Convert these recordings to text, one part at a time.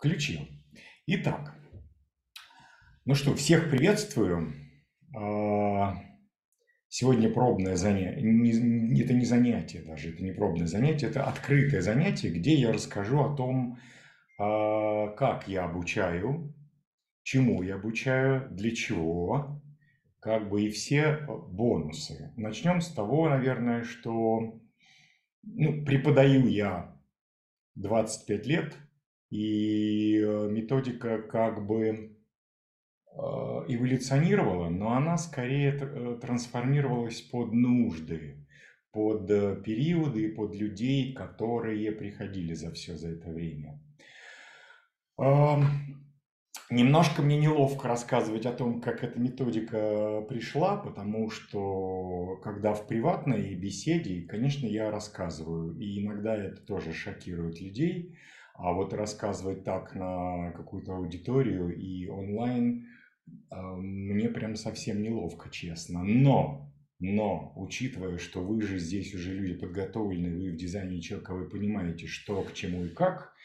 Включил. Итак, ну что, всех приветствую. А, сегодня пробное занятие, это не занятие даже, это не пробное занятие, это открытое занятие, где я расскажу о том, а, как я обучаю, чему я обучаю, для чего, как бы и все бонусы. Начнем с того, наверное, что ну, преподаю я 25 лет, и э, методика как бы э, эволюционировала, но она скорее э, трансформировалась под нужды, под периоды и под людей, которые приходили за все за это время. Немножко мне неловко рассказывать о том, как эта методика пришла, потому что когда в приватной беседе, конечно, я рассказываю, и иногда это тоже шокирует людей, а вот рассказывать так на какую-то аудиторию и онлайн а, мне прям совсем неловко, честно. Но, но, учитывая, что вы же здесь уже люди подготовленные, вы в дизайне человека, вы понимаете, что, к чему и как –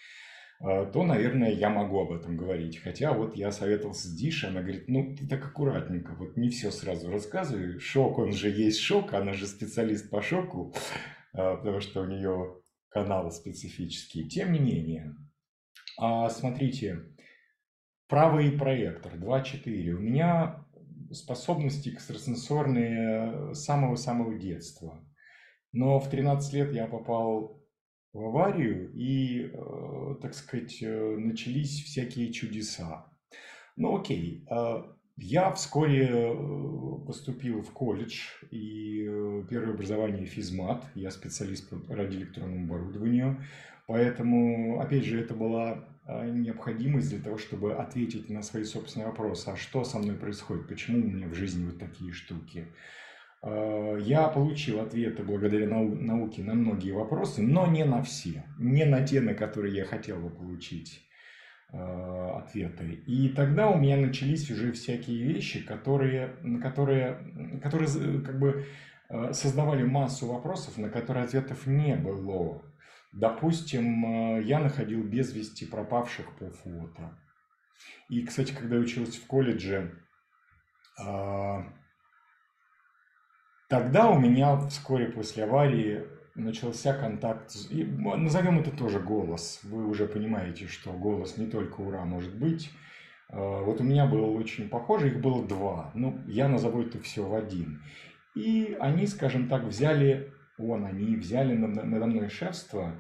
а, то, наверное, я могу об этом говорить. Хотя вот я советовался с Дишей, она говорит, ну, ты так аккуратненько, вот не все сразу рассказывай. Шок, он же есть шок, она же специалист по шоку, а, потому что у нее канал специфический. Тем не менее, а, смотрите, правый проектор 2.4. У меня способности экстрасенсорные с самого-самого детства. Но в 13 лет я попал в аварию, и, э, так сказать, э, начались всякие чудеса. Ну окей, э, я вскоре поступил в колледж, и первое образование физмат, я специалист по радиоэлектронному оборудованию, поэтому, опять же, это была необходимость для того, чтобы ответить на свои собственные вопросы, а что со мной происходит, почему у меня в жизни вот такие штуки. Э, я получил ответы благодаря нау науке на многие вопросы, но не на все, не на те, на которые я хотел бы получить. э, ответы. И тогда у меня начались уже всякие вещи, которые, которые, которые как бы э, создавали массу вопросов, на которые ответов не было. Допустим, я находил без вести пропавших по фото. И, кстати, когда я учился в колледже, Тогда у меня вскоре после аварии начался контакт, и, назовем это тоже голос. Вы уже понимаете, что голос не только ура может быть. А, вот у меня было очень похоже, их было два. Ну, я назову это все в один. И они, скажем так, взяли, он, они взяли надо мной шефство,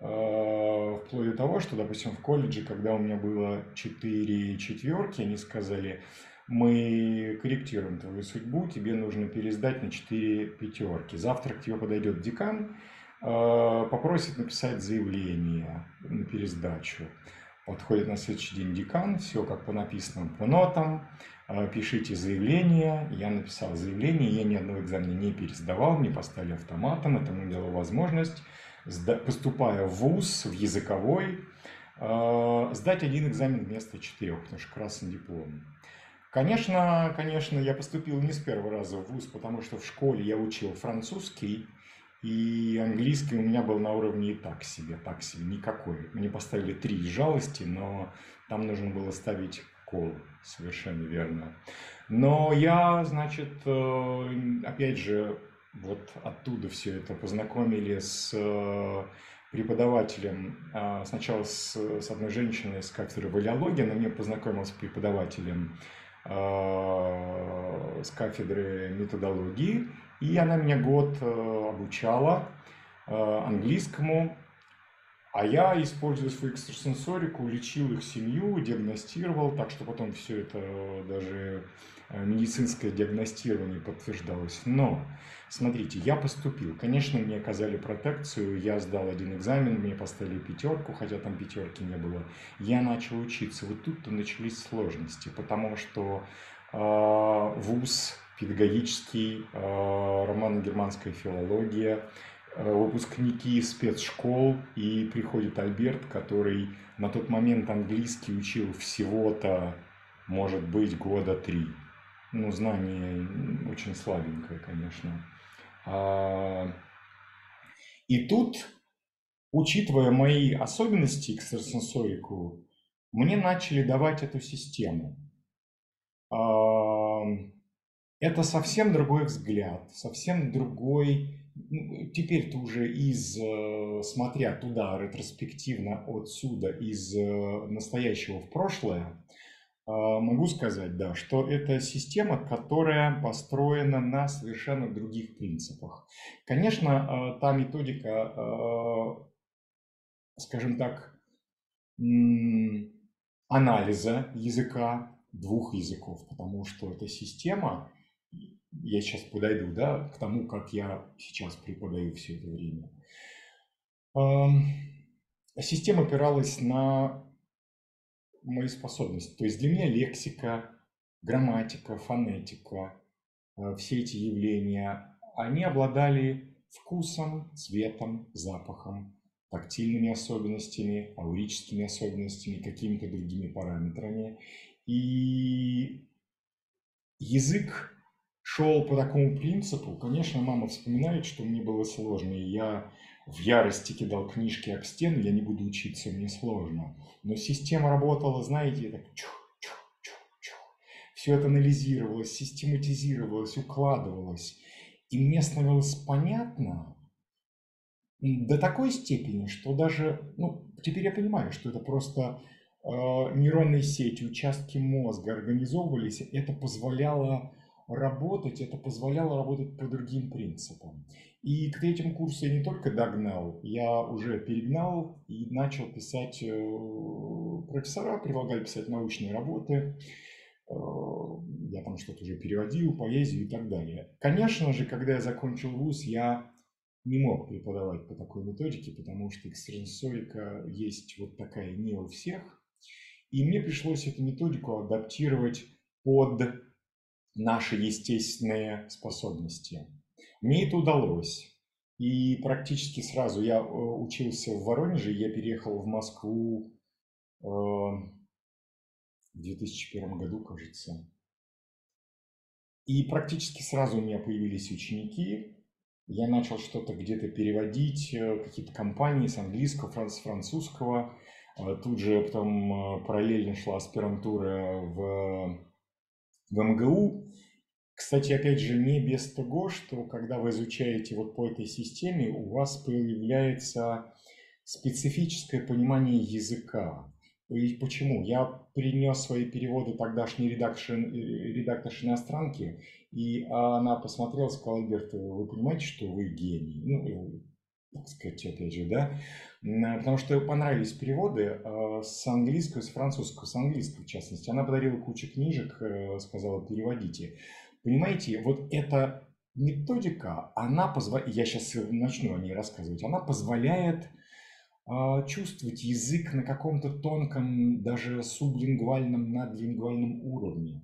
а, вплоть до того, что, допустим, в колледже, когда у меня было четыре четверки, они сказали, мы корректируем твою судьбу, тебе нужно пересдать на 4 пятерки. Завтра к тебе подойдет декан, а, попросит написать заявление на пересдачу. Подходит на следующий день декан, все как по написанным по нотам, а, пишите заявление. Я написал заявление, я ни одного экзамена не пересдавал, мне поставили автоматом, это мне дало возможность, поступая в ВУЗ, в языковой, а, сдать один экзамен вместо четырех, потому что красный диплом. Конечно, конечно, я поступил не с первого раза в ВУЗ, потому что в школе я учил французский, и английский у меня был на уровне и так себе, так себе, никакой. Мне поставили три из жалости, но там нужно было ставить кол, совершенно верно. Но я, значит, э, опять же, вот оттуда все это познакомили с э, преподавателем, а, сначала с, с одной женщиной с кафедры валиологии, она мне познакомилась с преподавателем Э, с кафедры методологии, и она меня год э, обучала э, английскому, а я, используя свою экстрасенсорику, лечил их семью, диагностировал, так что потом все это даже Э, медицинское диагностирование подтверждалось. Но, смотрите, я поступил. Конечно, мне оказали протекцию, я сдал один экзамен, мне поставили пятерку, хотя там пятерки не было. Я начал учиться. Вот тут-то начались сложности, потому что э, ВУЗ, педагогический, э, романо-германская филология, э, выпускники спецшкол, и приходит Альберт, который на тот момент английский учил всего-то, может быть, года три ну, знание очень слабенькое, конечно. А, и тут, учитывая мои особенности экстрасенсорику, мне начали давать эту систему. Это совсем другой взгляд, совсем другой ну, теперь-то уже из, э, смотря туда ретроспективно отсюда, из э, настоящего в прошлое, э, могу сказать, да, что это система, которая построена на совершенно других принципах. Конечно, та методика, скажем так, анализа языка двух языков, потому что эта система я сейчас подойду, да, к тому, как я сейчас преподаю все это время. Система опиралась на мои способности. То есть для меня лексика, грамматика, фонетика, э, все эти явления, они обладали вкусом, цветом, запахом, тактильными особенностями, аурическими особенностями, какими-то другими параметрами. И язык шел по такому принципу. Конечно, мама вспоминает, что мне было сложно, и я в ярости кидал книжки об стену, я не буду учиться, мне сложно. Но система работала, знаете, так. Все это анализировалось, систематизировалось, укладывалось. И мне становилось понятно до такой степени, что даже, ну, теперь я понимаю, что это просто э, нейронные сети, участки мозга организовывались, это позволяло работать, это позволяло работать по другим принципам. И к третьему курсу я не только догнал, я уже перегнал и начал писать, э, профессора предлагали писать научные работы, э, я там что-то уже переводил, поэзию и так далее. Конечно же, когда я закончил вуз, я не мог преподавать по такой методике, потому что экстрасенсорика есть вот такая не у всех. И мне пришлось эту методику адаптировать под наши естественные способности. Мне это удалось. И практически сразу я э, учился в Воронеже, я переехал в Москву э, в 2001 году, кажется. И практически сразу у меня появились ученики. Я начал что-то где-то переводить, э, какие-то компании с английского, с французского. Тут же потом параллельно шла аспирантура в в МГУ. Кстати, опять же, не без того, что когда вы изучаете вот по этой системе, у вас появляется специфическое понимание языка. И почему? Я принес свои переводы тогдашней редакторши, иностранки, и она посмотрела, сказала, Альберт, вы понимаете, что вы гений? Ну, так сказать, опять же, да? Потому что понравились переводы э, с английского, с французского, с английского в частности. Она подарила кучу книжек, э, сказала, переводите. Понимаете, вот эта методика, она позволяет, я сейчас начну о ней рассказывать, она позволяет э, чувствовать язык на каком-то тонком, даже сублингвальном, надлингвальном уровне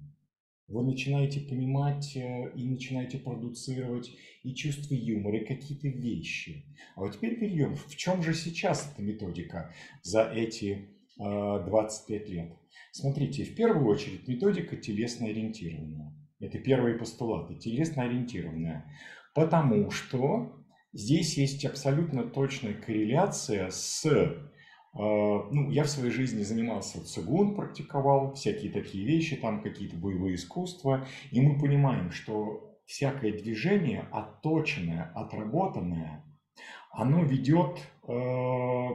вы начинаете понимать э, и начинаете продуцировать и чувство юмора, и какие-то вещи. А вот теперь перейдем, в чем же сейчас эта методика за эти 25 э, лет? Смотрите, в первую очередь методика телесно-ориентированная. Это первые постулаты, телесно-ориентированная. Потому что здесь есть абсолютно точная корреляция с а, ну, я в своей жизни занимался цигун, практиковал всякие такие вещи, там какие-то боевые искусства, и мы понимаем, что всякое движение отточенное, отработанное, оно ведет э,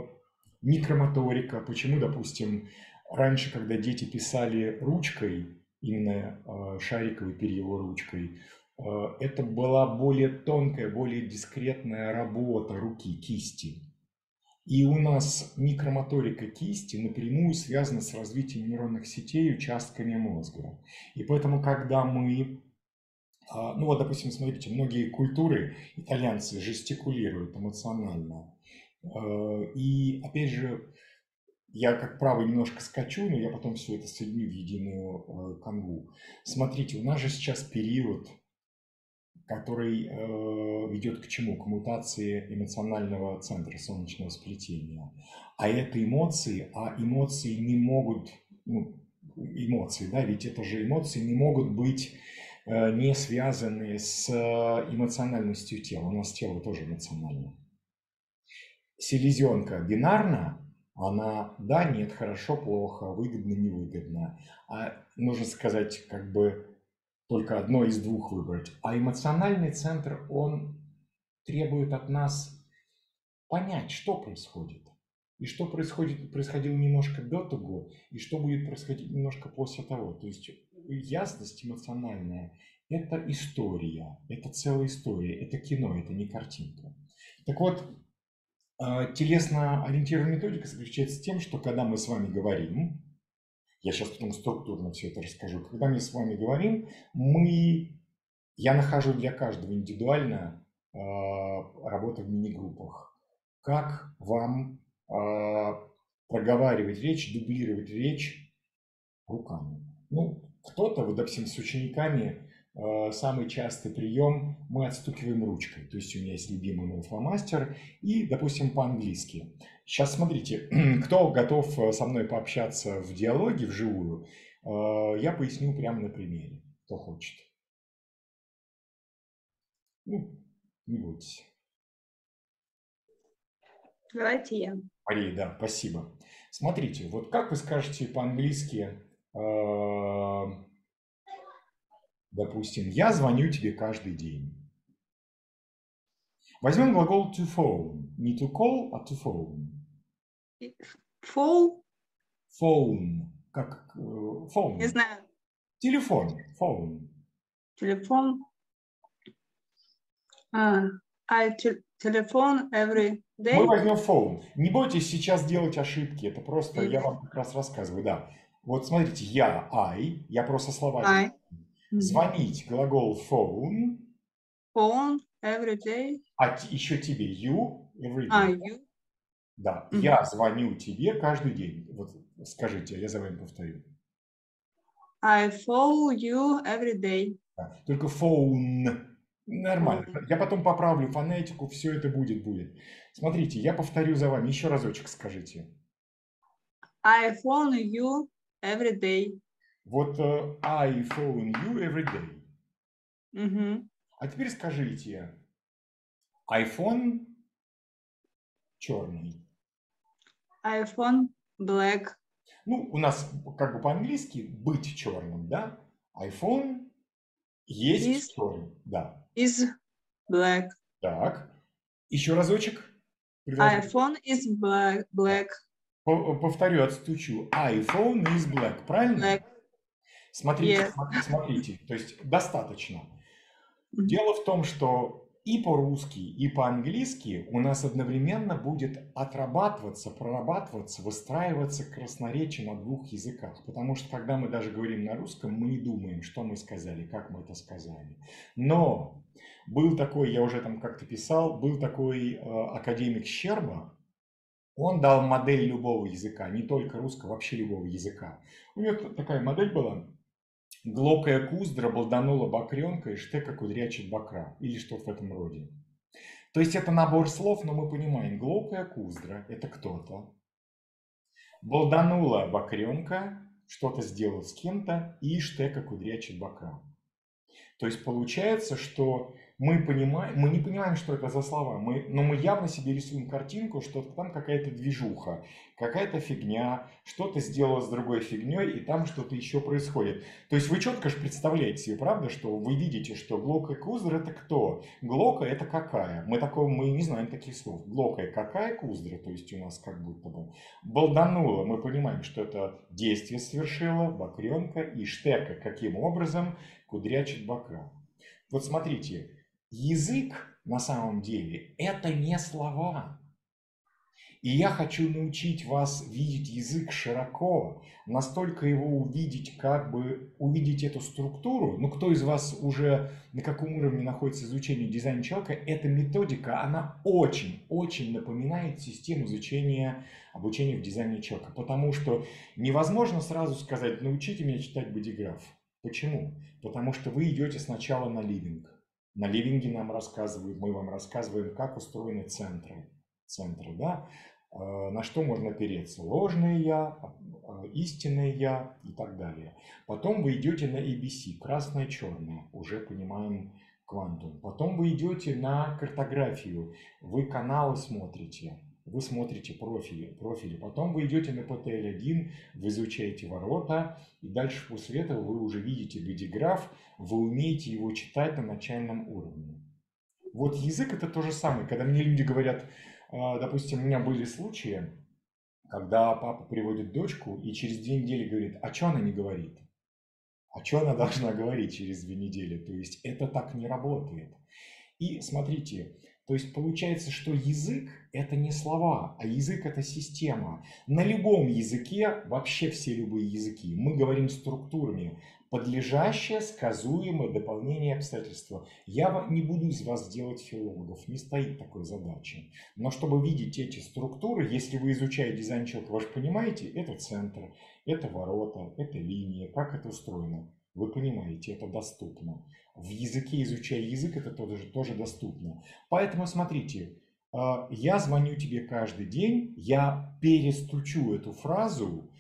микромоторика. Почему, допустим, раньше, когда дети писали ручкой, именно э, шариковой перьевой ручкой, э, это была более тонкая, более дискретная работа руки, кисти. И у нас микромоторика кисти напрямую связана с развитием нейронных сетей участками мозга. И поэтому, когда мы, а, ну вот, допустим, смотрите, многие культуры итальянцы жестикулируют эмоционально. А, и, опять же, я, как правый, немножко скачу, но я потом все это соединю в единую а, канву. Смотрите, у нас же сейчас период который э, ведет к чему? К мутации эмоционального центра солнечного сплетения. А это эмоции, а эмоции не могут, ну, эмоции, да, ведь это же эмоции не могут быть э, не связаны с эмоциональностью тела. У нас тело тоже эмоционально. Селезенка бинарна, Она да, нет, хорошо, плохо, выгодно, невыгодно. А нужно сказать, как бы только одно из двух выбрать. А эмоциональный центр, он требует от нас понять, что происходит. И что происходит, происходило немножко до того, и что будет происходить немножко после того. То есть ясность эмоциональная – это история, это целая история, это кино, это не картинка. Так вот, а, телесно-ориентированная методика заключается в тем, что когда мы с вами говорим, я сейчас потом структурно все это расскажу, когда мы с вами говорим, мы, я нахожу для каждого индивидуально э, работу в мини-группах. Как вам э, проговаривать речь, дублировать речь руками. Ну, кто-то, вот, допустим, с учениками самый частый прием мы отстукиваем ручкой. То есть у меня есть любимый мой фломастер и, допустим, по-английски. Сейчас смотрите, кто готов э, со мной пообщаться в диалоге вживую, э, я поясню прямо на примере, кто хочет. Ну, не бойтесь. Давайте я. Мария, да, спасибо. Смотрите, вот как вы скажете по-английски Допустим, я звоню тебе каждый день. Возьмем глагол to phone. Не to call, а to phone. Phone? Phone. Как э, phone. Не знаю. Телефон. Phone. Телефон. А, I телефон every day. Мы возьмем phone. Не бойтесь сейчас делать ошибки. Это просто mm -hmm. я вам как раз рассказываю. Да. Вот смотрите, я, I, я просто слова. I. Звонить глагол phone. Phone every day. А еще тебе you every а, day. А, you. Да, mm-hmm. я звоню тебе каждый день. Вот скажите, я за вами повторю. I phone you every day. Да, только phone. Нормально. Mm-hmm. Я потом поправлю фонетику, все это будет, будет. Смотрите, я повторю за вами. Еще разочек скажите. I phone you every day. Вот I phone you every day. Угу. А теперь скажите, iPhone черный. iPhone black. Ну, у нас как бы по-английски быть черным, да? iPhone есть is, черный, да. Is black. Так. Еще разочек. iPhone is black. black. Повторю, отстучу. iPhone is black, правильно? Black. Смотрите, yes. смотрите, то есть достаточно. Дело в том, что и по-русски, и по-английски у нас одновременно будет отрабатываться, прорабатываться, выстраиваться красноречие на двух языках. Потому что когда мы даже говорим на русском, мы не думаем, что мы сказали, как мы это сказали. Но был такой, я уже там как-то писал, был такой э, академик Щерба, он дал модель любого языка, не только русского, вообще любого языка. У него такая модель была, Глокая куздра болданула бакренка и штека кудрячит бакра. Или что-то в этом роде. То есть это набор слов, но мы понимаем, глокая куздра – это кто-то. Болданула бакренка, что-то сделал с кем-то, и штека кудрячит бакра. То есть получается, что мы, понимаем, мы не понимаем, что это за слова, мы, но мы явно себе рисуем картинку, что там какая-то движуха, какая-то фигня, что-то сделала с другой фигней, и там что-то еще происходит. То есть вы четко же представляете себе, правда, что вы видите, что Глока и Куздра это кто? Глока это какая? Мы такого, мы не знаем таких слов. Глока и какая Куздра, то есть у нас как будто бы. Балданула, мы понимаем, что это действие совершила, бакренка, и штека каким образом кудрячит бакра. Вот смотрите, Язык на самом деле это не слова. И я хочу научить вас видеть язык широко, настолько его увидеть, как бы увидеть эту структуру. Ну, кто из вас уже на каком уровне находится изучение дизайна человека, эта методика, она очень-очень напоминает систему изучения обучения в дизайне человека. Потому что невозможно сразу сказать, научите меня читать бодиграф. Почему? Потому что вы идете сначала на ливинг. На ливинге нам рассказывают, мы вам рассказываем, как устроены центры. Центры, да? Э, на что можно опереться? Ложное я, э, истинное я и так далее. Потом вы идете на ABC, красное, черное, уже понимаем квантум. Потом вы идете на картографию, вы каналы смотрите. Вы смотрите профили, профили. Потом вы идете на PTL1, вы изучаете ворота, и дальше после этого вы уже видите бодиграф, вы умеете его читать на начальном уровне. Вот язык это то же самое. Когда мне люди говорят, а, допустим, у меня были случаи, когда папа приводит дочку и через две недели говорит, а что она не говорит? А что она должна говорить через две недели? То есть это так не работает. И смотрите, то есть получается, что язык – это не слова, а язык – это система. На любом языке, вообще все любые языки, мы говорим структурами. Подлежащее, сказуемое, дополнение обстоятельства. Я не буду из вас делать филологов, не стоит такой задачи. Но чтобы видеть эти структуры, если вы изучаете дизайн человека, вы же понимаете, это центр, это ворота, это линия, как это устроено. Вы понимаете, это доступно. В языке, изучая язык, это тоже, тоже доступно. Поэтому смотрите, а, я звоню тебе каждый день, я перестучу эту фразу,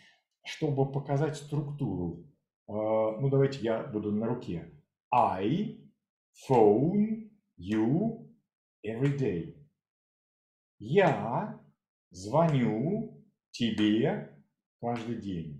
чтобы показать структуру. А, ну, давайте я буду на руке. I phone you every day. Я звоню тебе каждый день.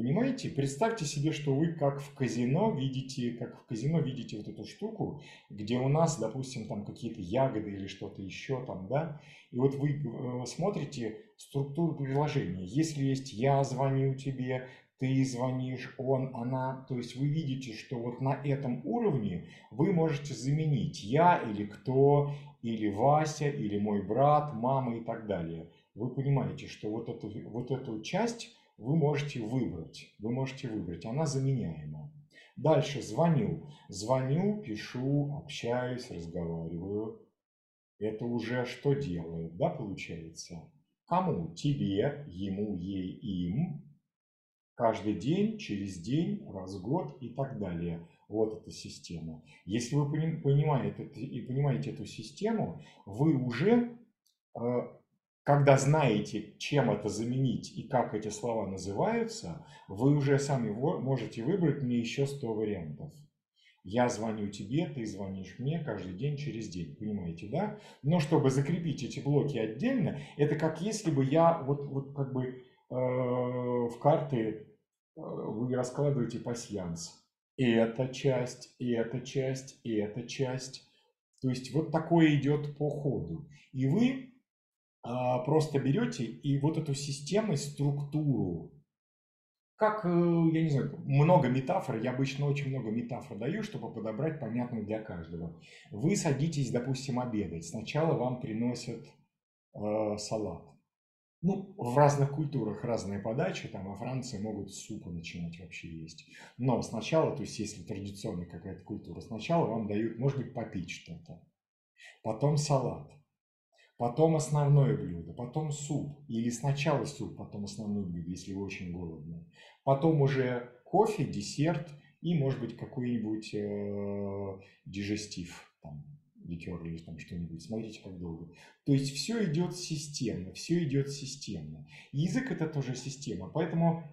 Понимаете? Представьте себе, что вы как в казино видите, как в казино видите вот эту штуку, где у нас, допустим, там какие-то ягоды или что-то еще там, да, и вот вы э, смотрите структуру приложения. Если есть «я звоню тебе», ты звонишь, он, она, то есть вы видите, что вот на этом уровне вы можете заменить «я» или «кто», или «Вася», или «мой брат», «мама» и так далее. Вы понимаете, что вот эту, вот эту часть вы можете выбрать. Вы можете выбрать. Она заменяема. Дальше звоню. Звоню, пишу, общаюсь, разговариваю. Это уже что делает, да, получается? Кому? Тебе, ему, ей, им. Каждый день, через день, раз в год и так далее. Вот эта система. Если вы понимаете, и понимаете эту систему, вы уже э, когда знаете, чем это заменить и как эти слова называются, вы уже сами можете выбрать мне еще 100 вариантов. Я звоню тебе, ты звонишь мне каждый день через день, понимаете, да? Но чтобы закрепить эти блоки отдельно, это как если бы я вот, вот как бы э, в карты э, вы раскладываете пасьянс. И эта часть, и эта часть, и эта часть. То есть вот такое идет по ходу. И вы просто берете и вот эту систему, структуру, как, э, я не знаю, много метафор, я обычно очень много метафор даю, чтобы подобрать понятную для каждого. Вы садитесь, допустим, обедать. Сначала вам приносят э, салат. Ну, в разных культурах разные подачи, там во Франции могут с супа начинать вообще есть. Но сначала, то есть если традиционная какая-то культура, сначала вам дают, может быть, попить что-то. Потом салат потом основное блюдо, потом суп, или сначала суп, потом основное блюдо, если вы очень голодны, потом уже кофе, десерт и, может быть, какой-нибудь э, дижестив, там, ликер или там что-нибудь. Смотрите, как долго. То есть все идет системно, все идет системно. Язык это тоже система, поэтому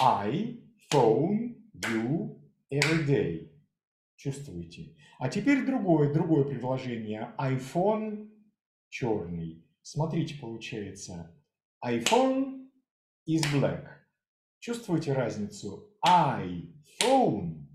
I phone you every day. Чувствуете? А теперь другое, другое предложение. iPhone черный. Смотрите, получается, iPhone is black. Чувствуете разницу? iPhone,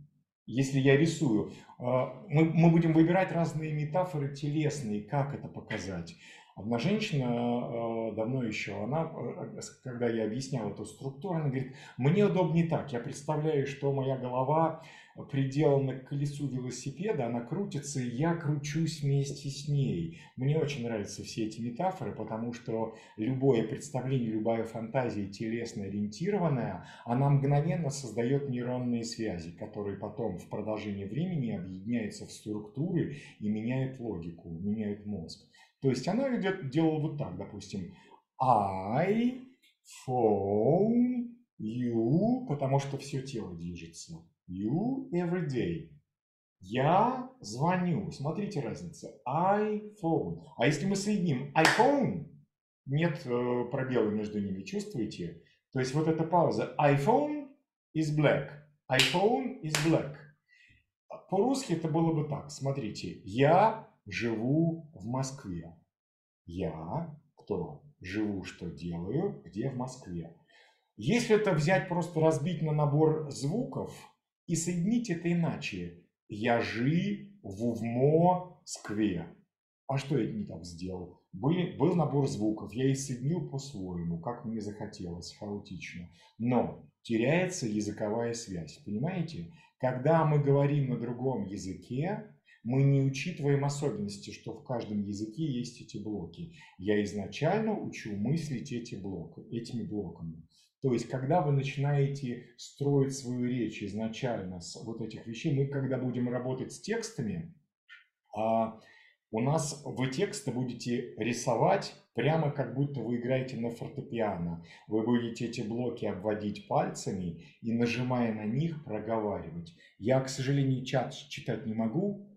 если я рисую, мы, мы будем выбирать разные метафоры телесные, как это показать. Одна женщина э, давно еще, она, э, когда я объяснял эту структуру, она говорит, мне удобнее так, я представляю, что моя голова приделана к колесу велосипеда, она крутится, и я кручусь вместе с ней. Мне очень нравятся все эти метафоры, потому что любое представление, любая фантазия телесно ориентированная, она мгновенно создает нейронные связи, которые потом в продолжении времени объединяются в структуры и меняют логику, меняют мозг. То есть она идет, делала вот так, допустим, I phone you, потому что все тело движется. You every day. Я звоню. Смотрите разница. iPhone. А если мы соединим iPhone, нет э, пробела между ними, чувствуете? То есть вот эта пауза. iPhone is black. iPhone is black. По-русски это было бы так. Смотрите. Я живу в Москве. Я кто? живу, что делаю, где в Москве. Если это взять, просто разбить на набор звуков и соединить это иначе. Я жи в Москве. А что я не так сделал? Были, был набор звуков, я их соединил по-своему, как мне захотелось, хаотично. Но теряется языковая связь, понимаете? Когда мы говорим на другом языке, мы не учитываем особенности, что в каждом языке есть эти блоки. Я изначально учу мыслить эти блоки, этими блоками. То есть, когда вы начинаете строить свою речь изначально с вот этих вещей, мы когда будем работать с текстами, а, у нас вы тексты будете рисовать прямо как будто вы играете на фортепиано. Вы будете эти блоки обводить пальцами и, нажимая на них, проговаривать. Я, к сожалению, чат читать не могу,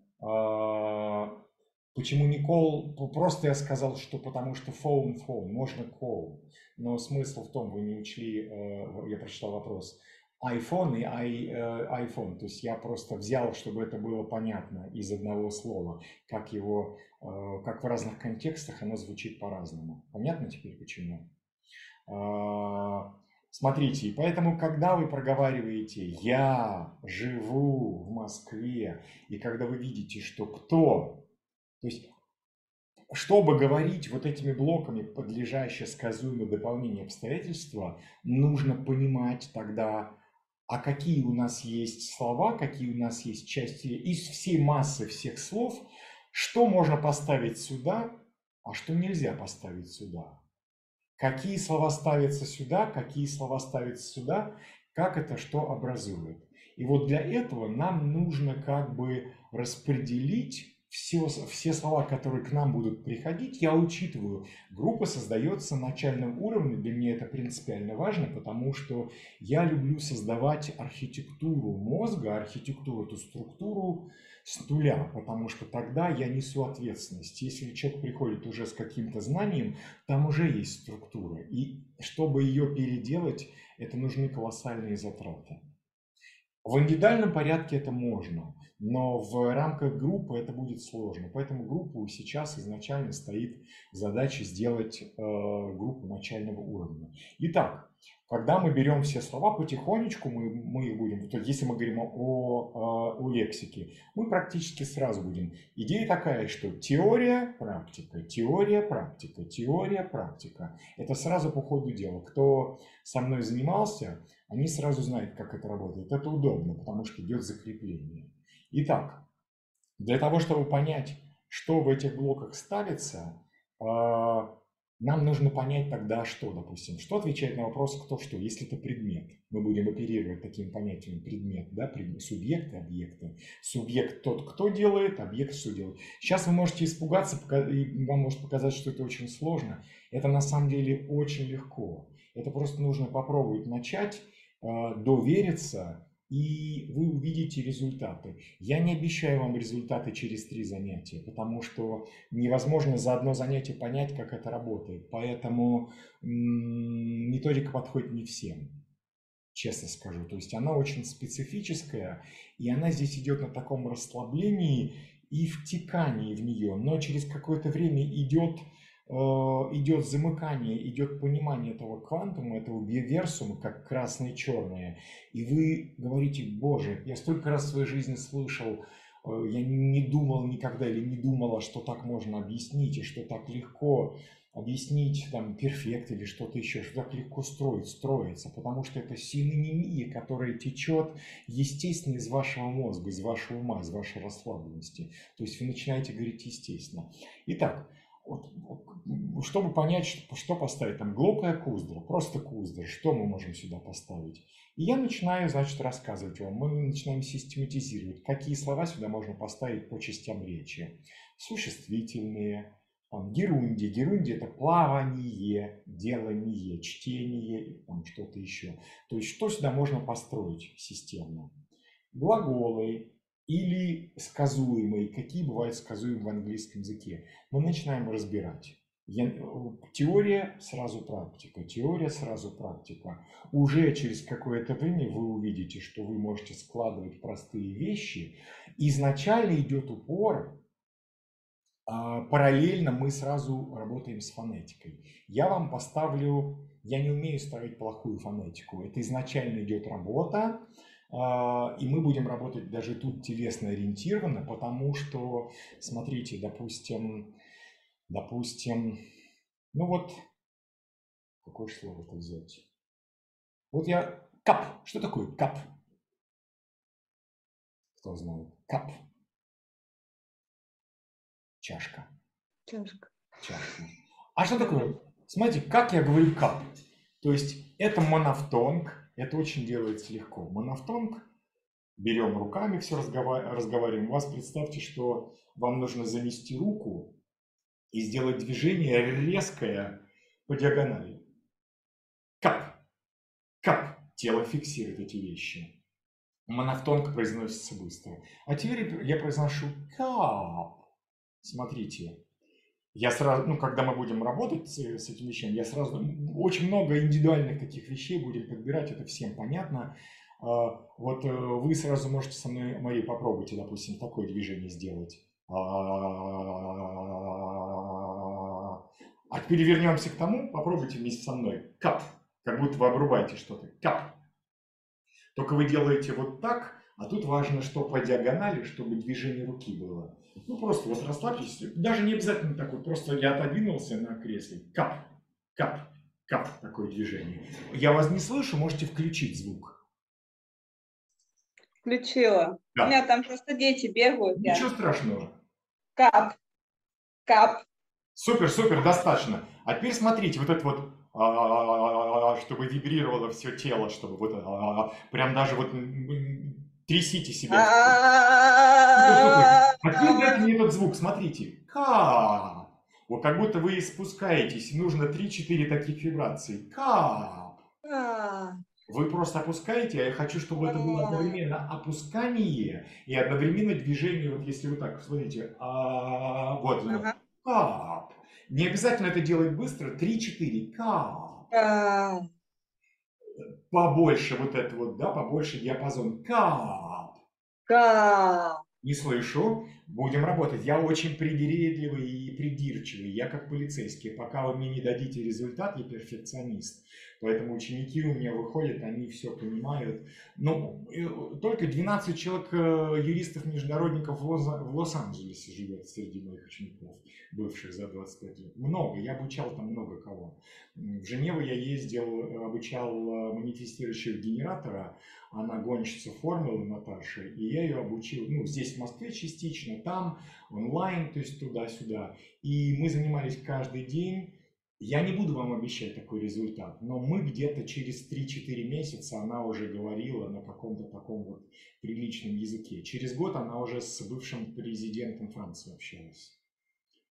почему не call? Просто я сказал, что потому что phone, phone, можно call. Но смысл в том, вы не учли, э, я прочитал вопрос, iPhone и э, iPhone. То есть я просто взял, чтобы это было понятно из одного слова, как его, э, как в разных контекстах оно звучит по-разному. Понятно теперь почему? Смотрите, и поэтому, когда вы проговариваете «я живу в Москве», и когда вы видите, что кто, то есть, чтобы говорить вот этими блоками подлежащее сказуемое дополнение обстоятельства, нужно понимать тогда, а какие у нас есть слова, какие у нас есть части из всей массы всех слов, что можно поставить сюда, а что нельзя поставить сюда какие слова ставятся сюда, какие слова ставятся сюда, как это что образует. И вот для этого нам нужно как бы распределить все, все слова, которые к нам будут приходить, я учитываю. Группа создается на начальном уровне, для меня это принципиально важно, потому что я люблю создавать архитектуру мозга, архитектуру, эту структуру, с нуля, потому что тогда я несу ответственность. Если человек приходит уже с каким-то знанием, там уже есть структура. И чтобы ее переделать, это нужны колоссальные затраты. В индивидуальном порядке это можно, но в рамках группы это будет сложно. Поэтому группу сейчас изначально стоит задача сделать э, группу начального уровня. Итак, когда мы берем все слова, потихонечку мы, мы будем, то если мы говорим о, о, о лексике, мы практически сразу будем. Идея такая, что теория, практика, теория, практика, теория, практика. Это сразу по ходу дела. Кто со мной занимался, они сразу знают, как это работает. Это удобно, потому что идет закрепление. Итак, для того, чтобы понять, что в этих блоках ставится, а, нам нужно понять тогда, что, допустим, что отвечает на вопрос кто что, если это предмет. Мы будем оперировать таким понятием предмет, да, предмет, субъекты, объекты. Субъект тот, кто делает, объект что делает. Сейчас вы можете испугаться, и вам может показать, что это очень сложно. Это на самом деле очень легко. Это просто нужно попробовать начать, а, довериться и вы увидите результаты. Я не обещаю вам результаты через три занятия, потому что невозможно за одно занятие понять, как это работает. Поэтому методика подходит не всем, честно скажу. То есть она очень специфическая, и она здесь идет на таком расслаблении и втекании в нее, но через какое-то время идет идет замыкание, идет понимание этого квантума, этого биверсума, как красное и черное, и вы говорите, боже, я столько раз в своей жизни слышал, э, я не думал никогда или не думала, что так можно объяснить, и что так легко объяснить там перфект или что-то еще, что так легко строить, строится, потому что это синонимия, которая течет естественно из вашего мозга, из вашего ума, из вашей расслабленности. То есть вы начинаете говорить естественно. Итак, чтобы понять, что, что поставить, там, глокая куздра, просто куздра, что мы можем сюда поставить. И я начинаю, значит, рассказывать вам, мы начинаем систематизировать, какие слова сюда можно поставить по частям речи. Существительные, там, герунди. Герунди – это плавание, делание, чтение, там что-то еще. То есть, что сюда можно построить системно? Глаголы, или сказуемые, какие бывают сказуемые в английском языке. Мы начинаем разбирать. Теория, сразу практика, теория, сразу практика. Уже через какое-то время вы увидите, что вы можете складывать простые вещи. Изначально идет упор а, параллельно мы сразу работаем с фонетикой. Я вам поставлю, я не умею ставить плохую фонетику. Это изначально идет работа, и мы будем работать даже тут телесно ориентированно, потому что, смотрите, допустим, допустим, ну вот, какое слово-то взять? Вот я, кап, что такое кап? Кто знает? Cup. Чашка. Чашка. Чашка. А что такое? Смотрите, как я говорю cup. То есть это монофтонг, это очень делается легко. Монофтонг, берем руками, все разговариваем. У вас представьте, что вам нужно занести руку и сделать движение резкое по диагонали. Cup. Кап. Тело фиксирует эти вещи. Монофтонг произносится быстро. А теперь я произношу кап. Смотрите, я сразу, ну, когда мы будем работать с, с этим вещами, я сразу, очень много индивидуальных таких вещей будем подбирать, это всем понятно. А, вот э, вы сразу можете со мной, Мария, попробуйте, допустим, такое движение сделать. А, а теперь вернемся к тому, попробуйте вместе со мной. Кап, как будто вы обрубаете что-то. Кап. Только вы делаете вот так, а тут важно, что по диагонали, чтобы движение руки было. Ну, просто вот расслабьтесь. Даже не обязательно такой, просто я отодвинулся на кресле. Кап, кап, кап, такое движение. Я вас не слышу, можете включить звук. Включила. Да. У меня там просто дети бегают. Ничего я. страшного. Кап, кап. Супер, супер, достаточно. А теперь смотрите, вот это вот а, чтобы вибрировало все тело, чтобы вот а, прям даже вот трясите себя. А теперь дайте мне этот звук, смотрите. Ка. Вот как будто вы спускаетесь, нужно 3-4 таких вибраций. Ка. Вы просто опускаете, а я хочу, чтобы это было одновременно опускание и одновременно движение, вот если вы так, смотрите, вот, кап. Не обязательно это делать быстро, 3-4, кап побольше вот это вот, да, побольше диапазон. Кап. Кап. Не слышу. Будем работать. Я очень придирчивый и придирчивый. Я как полицейский. Пока вы мне не дадите результат, я перфекционист. Поэтому ученики у меня выходят, они все понимают. Ну, только 12 человек э, юристов-международников в Лос-Анджелесе живет среди моих учеников, бывших за 25 лет. Много, я обучал там много кого. В Женеву я ездил, обучал э, манифестирующего генератора, она гонщица формулы Наташи, и я ее обучил, ну, здесь в Москве частично, там, онлайн, то есть туда-сюда. И мы занимались каждый день, я не буду вам обещать такой результат, но мы где-то через 3-4 месяца она уже говорила на каком-то таком вот приличном языке. Через год она уже с бывшим президентом Франции общалась.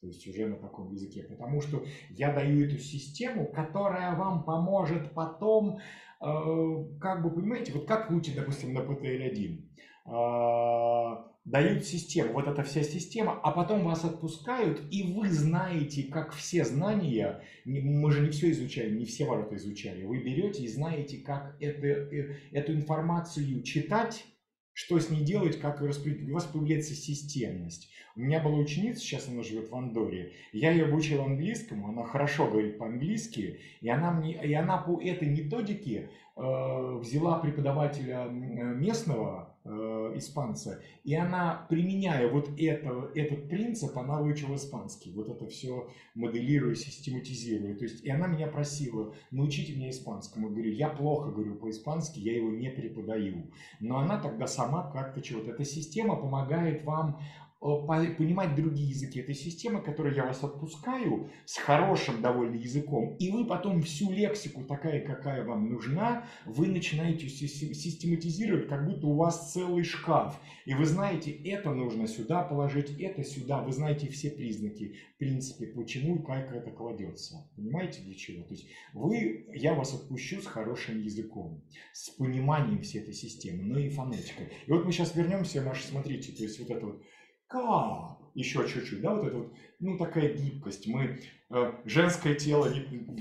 То есть уже на таком языке. Потому что я даю эту систему, которая вам поможет потом, э, как бы, понимаете, вот как учат, допустим, на PTL-1 дают систему, вот эта вся система, а потом вас отпускают, и вы знаете, как все знания, мы же не все изучали, не все ворота изучали, вы берете и знаете, как это, э, эту информацию читать, что с ней делать, как ее распределить. У вас появляется системность. У меня была ученица, сейчас она живет в Андоре. Я ее обучил английскому, она хорошо говорит по-английски, и она, мне, и она по этой методике э, взяла преподавателя местного, э, испанца, и она, применяя вот это, этот принцип, она выучила испанский. Вот это все моделируя, систематизируя. То есть, и она меня просила, научите меня испанскому. Я говорю, я плохо говорю по-испански, я его не преподаю. Но она тогда сама как-то чего-то. Эта система помогает вам понимать другие языки. Это система, которой я вас отпускаю с хорошим довольно языком, и вы потом всю лексику, такая, какая вам нужна, вы начинаете систематизировать, как будто у вас целый шкаф. И вы знаете, это нужно сюда положить, это сюда. Вы знаете все признаки, принципе, почему и как это кладется. Понимаете, для чего? То есть вы, я вас отпущу с хорошим языком, с пониманием всей этой системы, но и фонетикой. И вот мы сейчас вернемся, Маша, смотрите, то есть вот это вот Кап. Еще чуть-чуть, да, вот это вот, ну, такая гибкость. Мы, э, женское тело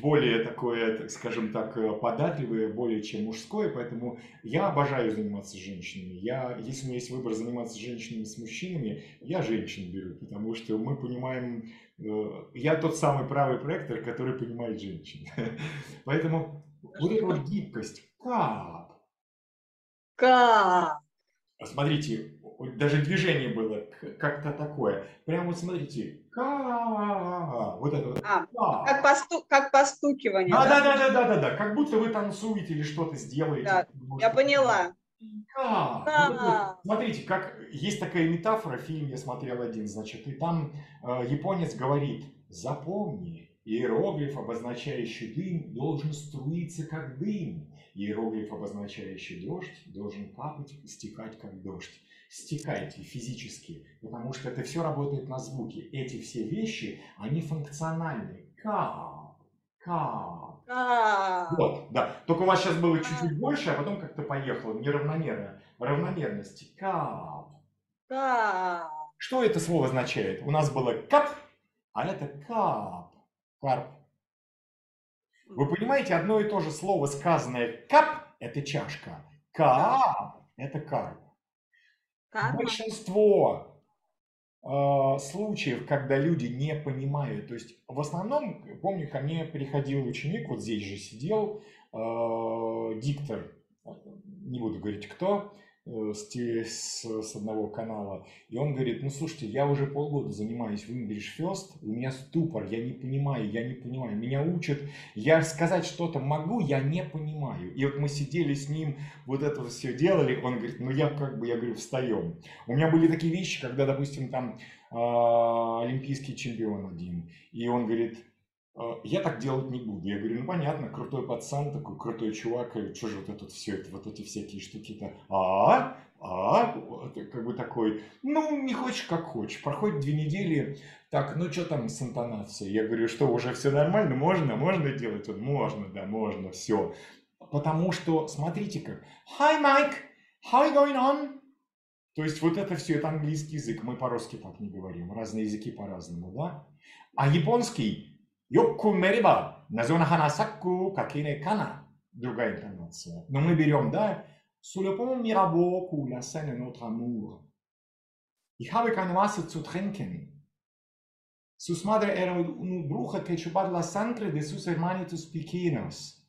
более такое, так скажем так, э, податливое, более чем мужское, поэтому я обожаю заниматься с женщинами. Я, если у меня есть выбор заниматься с женщинами, с мужчинами, я женщин беру, потому что мы понимаем, э, я тот самый правый проектор, который понимает женщин. Поэтому вот эта вот гибкость, как? Как? Смотрите, даже движение было как-то такое. Прямо вот смотрите, ка вот это вот. А, как, посту, как постукивание. Да, да, да, да, да, да, да, как будто вы танцуете или что-то сделаете. Да, я поняла. Вот смотрите, как есть такая метафора, фильм я смотрел один, значит, и там э, японец говорит, запомни, иероглиф, обозначающий дым, должен струиться как дым. Иероглиф, обозначающий дождь, должен капать стекать как дождь стекайте физически, потому что это все работает на звуки. Эти все вещи, они функциональны. Кап, кап. Вот, да. Только у вас сейчас было чуть-чуть больше, а потом как-то поехало неравномерно. Равномерности. Кап. Кап. Что это слово означает? У нас было кап, а это кап. Карп. Вы понимаете, одно и то же слово, сказанное кап, это чашка. Кап, это карп. Карма. Большинство э, случаев, когда люди не понимают, то есть в основном, помню, ко мне приходил ученик, вот здесь же сидел, э, диктор, не буду говорить кто, с, с, с одного канала, и он говорит, ну слушайте, я уже полгода занимаюсь в English First, у меня ступор, я не понимаю, я не понимаю, меня учат, я сказать что-то могу, я не понимаю. И вот мы сидели с ним, вот это все делали, он говорит, ну я как бы, я говорю, встаем. У меня были такие вещи, когда, допустим, там э, олимпийский чемпион один, и он говорит, а, я так делать не буду. Я говорю, ну понятно, крутой пацан такой, крутой чувак, и что же вот это все, это, вот эти всякие штуки-то, а, а, как бы такой, ну, не хочешь, как хочешь. Проходит две недели, так, ну что там с интонацией? Я говорю, что уже все нормально, можно, можно делать? Он, можно, да, можно, все. Потому что, смотрите как, hi, Mike, how you going on? То есть вот это все, это английский язык, мы по-русски так не говорим, разные языки по-разному, да? А японский, Йокку мериба, назона ханасакку какине кана. Другая интонация. Но мы берем, да, amour. Ich habe keine Wasser zu trinken. Sus madre era un bruja que chupar la sangre de sus hermanitos pequeños.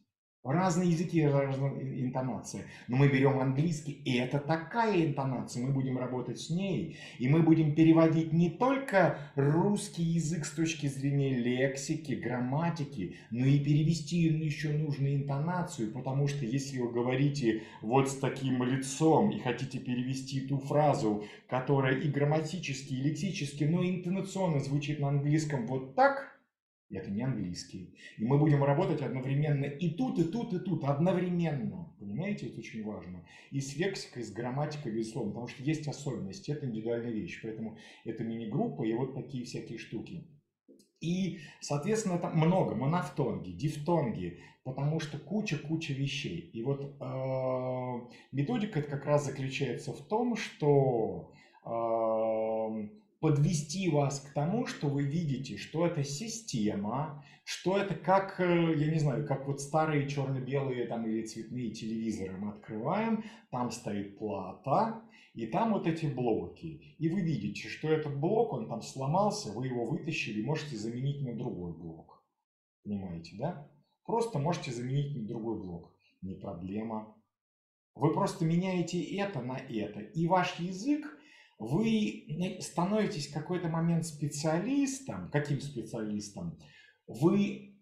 Разные языки, разные интонации. Но мы берем английский, и это такая интонация, мы будем работать с ней. И мы будем переводить не только русский язык с точки зрения лексики, грамматики, но и перевести еще нужную интонацию, потому что если вы говорите вот с таким лицом и хотите перевести ту фразу, которая и грамматически, и лексически, но и интонационно звучит на английском вот так – это не английский. И мы будем работать одновременно и тут, и тут, и тут, одновременно. Понимаете, это очень важно. И с лексикой, и с грамматикой, безусловно, потому что есть особенности, это индивидуальная вещь. Поэтому это мини-группа и вот такие всякие штуки. И, соответственно, это много, монофтонги, дифтонги, потому что куча-куча вещей. И вот э, методика как раз заключается в том, что э, подвести вас к тому, что вы видите, что это система, что это как, э, я не знаю, как вот старые черно-белые там или цветные телевизоры мы открываем, там стоит плата, и там вот эти блоки. И вы видите, что этот блок, он там сломался, вы его вытащили, можете заменить на другой блок. Понимаете, да? Просто можете заменить на другой блок. Не проблема. Вы просто меняете это на это. И ваш язык вы становитесь в какой-то момент специалистом, каким специалистом? Вы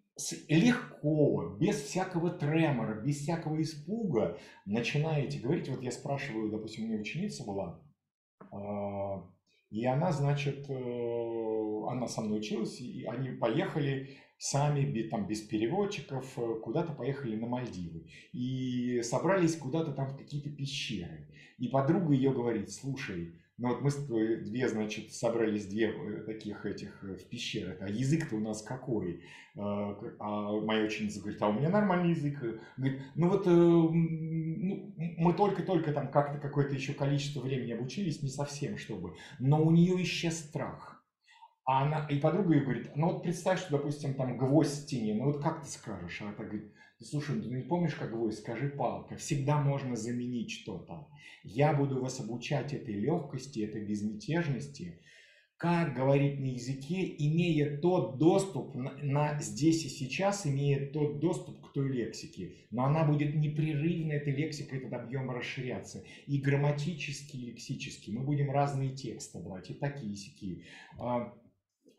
легко, без всякого тремора, без всякого испуга начинаете говорить. Вот я спрашиваю, допустим, у меня ученица была, а, и она, значит, э, она со мной училась, и они поехали сами, там, без переводчиков, э, куда-то поехали на Мальдивы. И собрались куда-то там в какие-то пещеры. И подруга ее говорит, слушай, Ну вот мы две, значит, собрались две э, таких этих э, в пещерах. А язык-то у нас какой? А, а моя ученица говорит, а у меня нормальный язык. Говорит, ну вот э, ну, мы только-только там как-то какое-то еще количество времени обучились, не совсем чтобы. Но у нее исчез страх. А она, и подруга ей говорит, ну вот представь, что, допустим, там гвоздь в стене, ну вот как ты скажешь? А она говорит, Слушай, ты не помнишь, как гвоздь? Скажи палка. Всегда можно заменить что-то. Я буду вас обучать этой легкости, этой безмятежности, как говорить на языке, имея тот доступ на, на здесь и сейчас, имея тот доступ к той лексике. Но она будет непрерывно, эта лексика, этот объем расширяться. И грамматически, и лексически. Мы будем разные тексты брать, и такие, и сякие.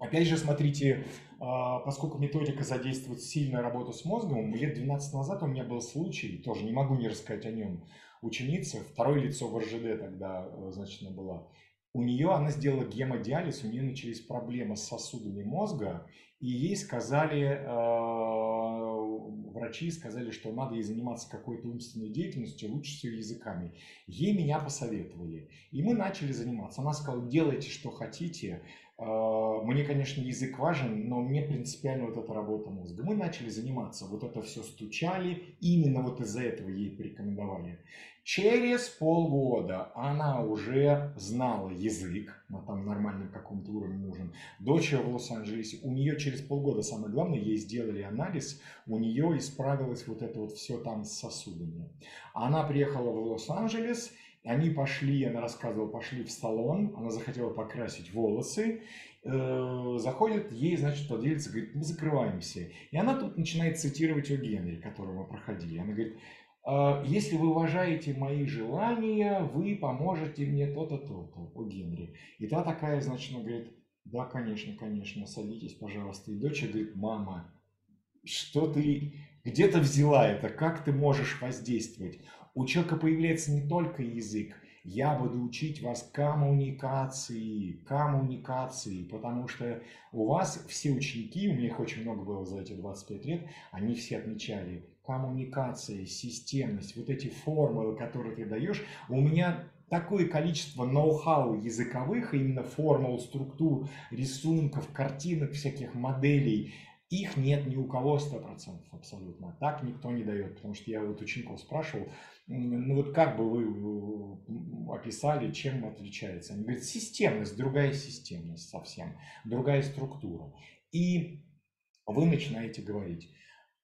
А, Опять же, смотрите, а, поскольку методика задействует сильную работу с мозгом, лет 12 назад у меня был случай, тоже не могу не рассказать о нем, ученица, второе лицо в РЖД тогда, э, значит, она была, у нее, она сделала гемодиализ, у нее начались проблемы с сосудами мозга, и ей сказали, э, врачи сказали, что надо ей заниматься какой-то умственной деятельностью, лучше всего языками. Ей меня посоветовали. И мы начали заниматься. Она сказала, делайте, что хотите, а, мне, конечно, язык важен, но мне принципиально вот эта работа мозга. Мы начали заниматься, вот это все стучали, именно вот из-за этого ей порекомендовали. Через полгода она уже знала язык, на там нормальном каком-то уровне нужен. Дочь в Лос-Анджелесе, у нее через полгода, самое главное, ей сделали анализ, у нее исправилось вот это вот все там с сосудами. Она приехала в Лос-Анджелес, они пошли, она рассказывала, пошли в салон, она захотела покрасить волосы, э, заходит, ей, значит, владелец говорит, мы закрываемся. И она тут начинает цитировать о Генри, которого мы проходили. Она говорит, «А, если вы уважаете мои желания, вы поможете мне то-то, то-то, о Генри. И та такая, значит, она говорит, да, конечно, конечно, садитесь, пожалуйста. И дочь говорит, мама, что ты где-то взяла это, как ты можешь воздействовать? У человека появляется не только язык, я буду учить вас коммуникации, коммуникации, потому что у вас все ученики, у меня их очень много было за эти 25 лет, они все отмечали коммуникация, системность, вот эти формулы, которые ты даешь, у меня такое количество ноу-хау языковых, именно формул, структур, рисунков, картинок, всяких моделей, их нет ни у кого 100% абсолютно. Так никто не дает, потому что я вот учеников спрашивал, ну вот как бы вы описали, чем отличается? Они говорят, системность, другая системность совсем, другая структура. И вы начинаете говорить.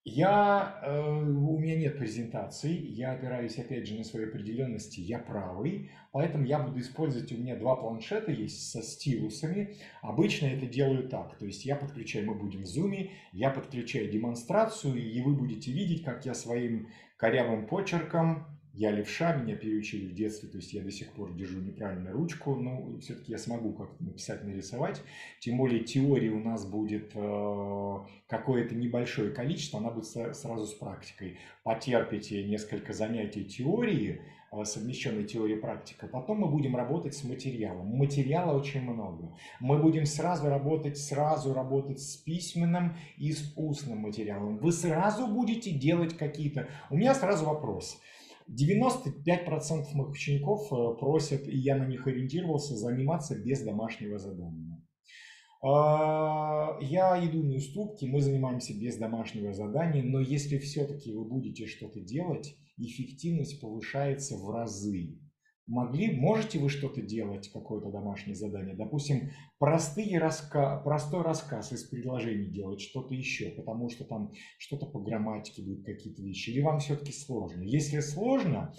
Я, э, у меня нет презентаций, я опираюсь опять же на свои определенности, я правый, поэтому я буду использовать, у меня два планшета есть со стилусами, обычно это делаю так, то есть я подключаю, мы будем в зуме, я подключаю демонстрацию, и вы будете видеть, как я своим корявым почерком я левша, меня переучили в детстве, то есть я до сих пор держу неправильно ручку, но все-таки я смогу как-то написать, нарисовать. Тем более теории у нас будет э, какое-то небольшое количество, она будет сразу с практикой. Потерпите несколько занятий теории, э, совмещенной теории практика, потом мы будем работать с материалом. Материала очень много. Мы будем сразу работать, сразу работать с письменным и с устным материалом. Вы сразу будете делать какие-то... У меня сразу вопрос. 95% моих учеников э, просят, и я на них ориентировался, заниматься без домашнего задания. А, я иду на уступки, мы занимаемся без домашнего задания, но если все-таки вы будете что-то делать, эффективность повышается в разы могли, можете вы что-то делать, какое-то домашнее задание, допустим, простые раска, простой рассказ из предложений делать, что-то еще, потому что там что-то по грамматике будут какие-то вещи, или вам все-таки сложно. Если сложно,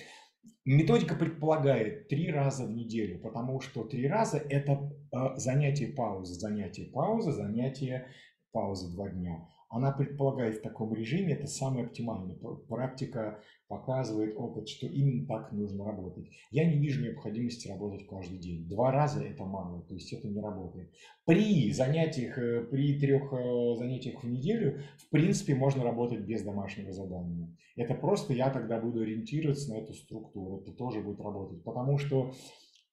методика предполагает три раза в неделю, потому что три раза это э, занятие паузы, занятие паузы, занятие паузы два дня она предполагает в таком режиме, это самое оптимальное. Практика показывает опыт, что именно так нужно работать. Я не вижу необходимости работать каждый день. Два раза это мало, то есть это не работает. При занятиях, э, при трех э, занятиях в неделю, в принципе, можно работать без домашнего задания. Это просто я тогда буду ориентироваться на эту структуру, это тоже будет работать. Потому что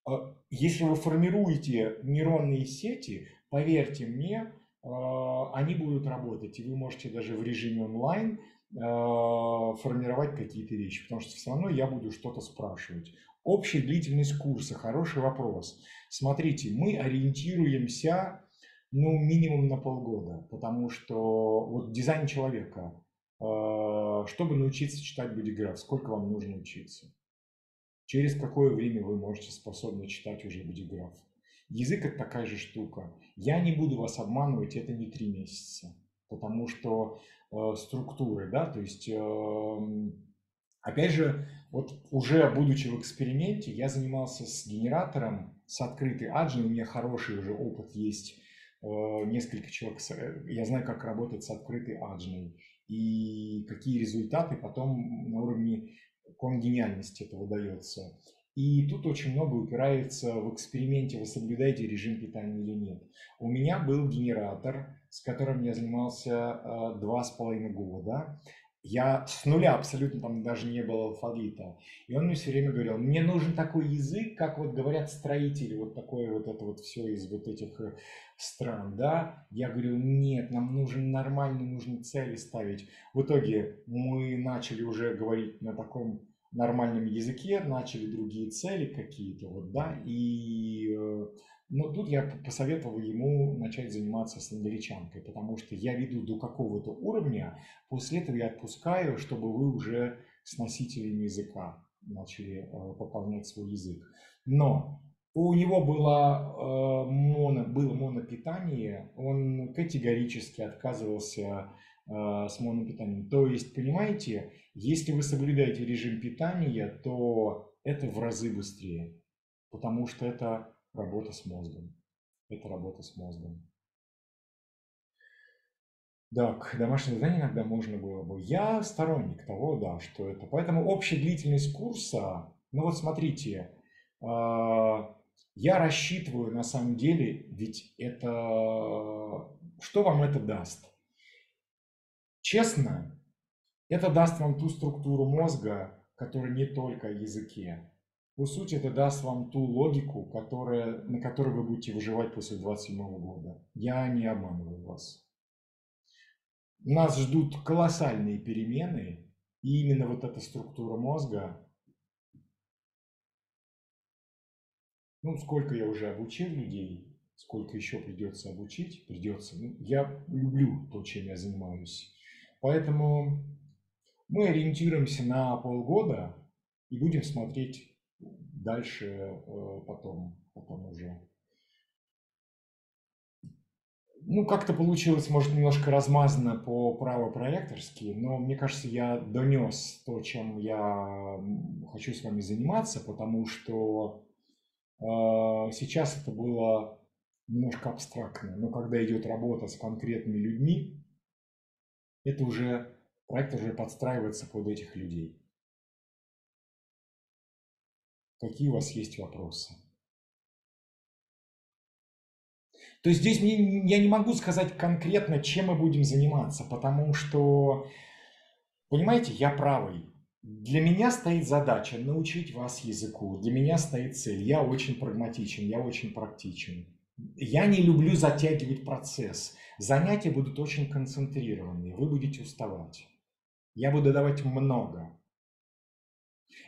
э, если вы формируете нейронные сети, поверьте мне, они будут работать, и вы можете даже в режиме онлайн Э, формировать какие-то вещи, потому что все равно я буду что-то спрашивать. Общая длительность курса, хороший вопрос. Смотрите, мы ориентируемся, ну, минимум на полгода, потому что вот дизайн человека, э, чтобы научиться читать бодиграф, сколько вам нужно учиться? Через какое время вы можете способны читать уже бодиграф? Язык – это такая же штука. Я не буду вас обманывать, это не три месяца, потому что э, структуры, да, то есть, э, опять же, вот уже будучи в эксперименте, я занимался с генератором, с открытой аджи, у меня хороший уже опыт есть, э, несколько человек, э, я знаю, как работать с открытой аджной и какие результаты потом на уровне конгениальности это выдается. И тут очень много упирается в эксперименте, вы соблюдаете режим питания или нет. У меня был генератор, с которым я занимался э, два с половиной года. Я с нуля абсолютно там даже не было алфавита. И он мне все время говорил, мне нужен такой язык, как вот говорят строители, вот такое вот это вот все из вот этих э, стран, да. Я говорю, нет, нам нужен нормальный, нужно цели ставить. В итоге мы начали уже говорить на таком нормальном языке, начали другие цели какие-то, вот, да, и э, но тут я посоветовал ему начать заниматься с англичанкой, потому что я веду до какого-то уровня, после этого я отпускаю, чтобы вы уже с носителями языка начали э, пополнять свой язык. Но у него было, э, моно, было монопитание, он категорически отказывался с монопитанием. То есть, понимаете, если вы соблюдаете режим питания, то это в разы быстрее, потому что это работа с мозгом. Это работа с мозгом. Так, домашнее задание иногда можно было бы. Я сторонник того, да, что это. Поэтому общая длительность курса, ну вот смотрите, а, я рассчитываю на самом деле, ведь это, что вам это даст? Честно, это даст вам ту структуру мозга, которая не только о языке. По сути, это даст вам ту логику, которая, на которой вы будете выживать после 27 года. Я не обманываю вас. Нас ждут колоссальные перемены, и именно вот эта структура мозга, ну, сколько я уже обучил людей, сколько еще придется обучить, придется. Ну, я люблю то, чем я занимаюсь. Поэтому мы ориентируемся на полгода и будем смотреть дальше э, потом, потом уже. Ну, как-то получилось, может, немножко размазано по правопроекторски, но мне кажется, я донес то, чем я хочу с вами заниматься, потому что э, сейчас это было немножко абстрактно, но когда идет работа с конкретными людьми, это уже проект уже подстраивается под этих людей. Какие у вас есть вопросы? То есть здесь я не могу сказать конкретно, чем мы будем заниматься, потому что, понимаете, я правый. Для меня стоит задача научить вас языку. Для меня стоит цель. Я очень прагматичен, я очень практичен. Я не люблю затягивать процесс. Занятия будут очень концентрированные, вы будете уставать. Я буду давать много.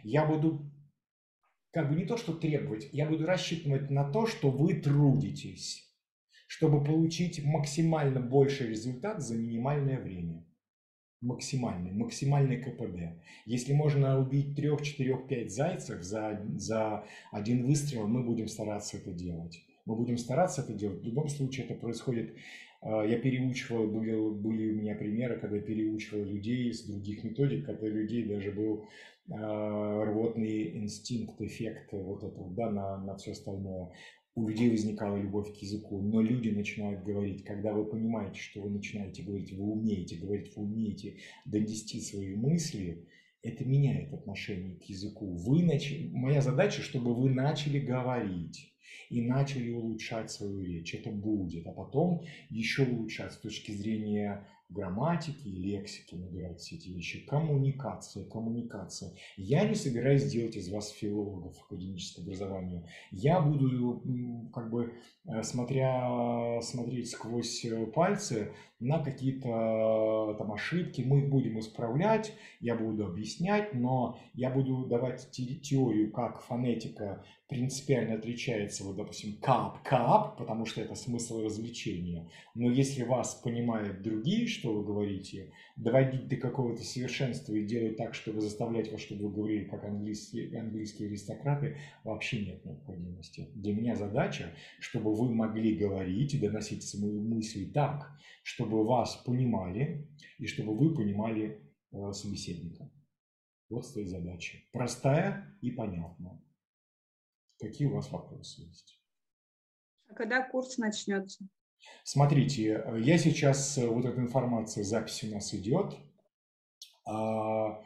Я буду как бы не то, что требовать, я буду рассчитывать на то, что вы трудитесь, чтобы получить максимально больший результат за минимальное время. Максимальный, максимальный КПД. Если можно убить 3, 4, 5 зайцев за, за один выстрел, мы будем стараться это делать. Мы будем стараться это делать. В любом случае это происходит я переучивал, были, были у меня примеры, когда переучивал людей с других методик, когда людей даже был э, рвотный инстинкт, эффект вот этого, да, на, на все остальное. У людей возникала любовь к языку, но люди начинают говорить, когда вы понимаете, что вы начинаете говорить, вы умеете говорить, вы умеете донести свои мысли, это меняет отношение к языку. Вы нач... Моя задача, чтобы вы начали говорить и начали улучшать свою речь. Это будет, а потом еще улучшать с точки зрения грамматики лексики набирать все эти вещи. Коммуникация, коммуникация. Я не собираюсь делать из вас филологов академического образования. Я буду, как бы, э, смотря, смотреть сквозь э, пальцы на какие-то там ошибки. Мы их будем исправлять, я буду объяснять, но я буду давать теорию, как фонетика принципиально отличается, вот, допустим, кап-кап, потому что это смысл развлечения. Но если вас понимают другие, что вы говорите, доводить до какого-то совершенства и делать так, чтобы заставлять вас, чтобы вы говорили как английские, английские аристократы, вообще нет необходимости. Для меня задача, чтобы вы могли говорить и доносить свои мысли так, чтобы вас понимали и чтобы вы понимали э, собеседника. Вот стоит задача. Простая и понятная. Какие у вас вопросы есть? А когда курс начнется? Смотрите, я сейчас, э, вот эта информация, запись у нас идет. А,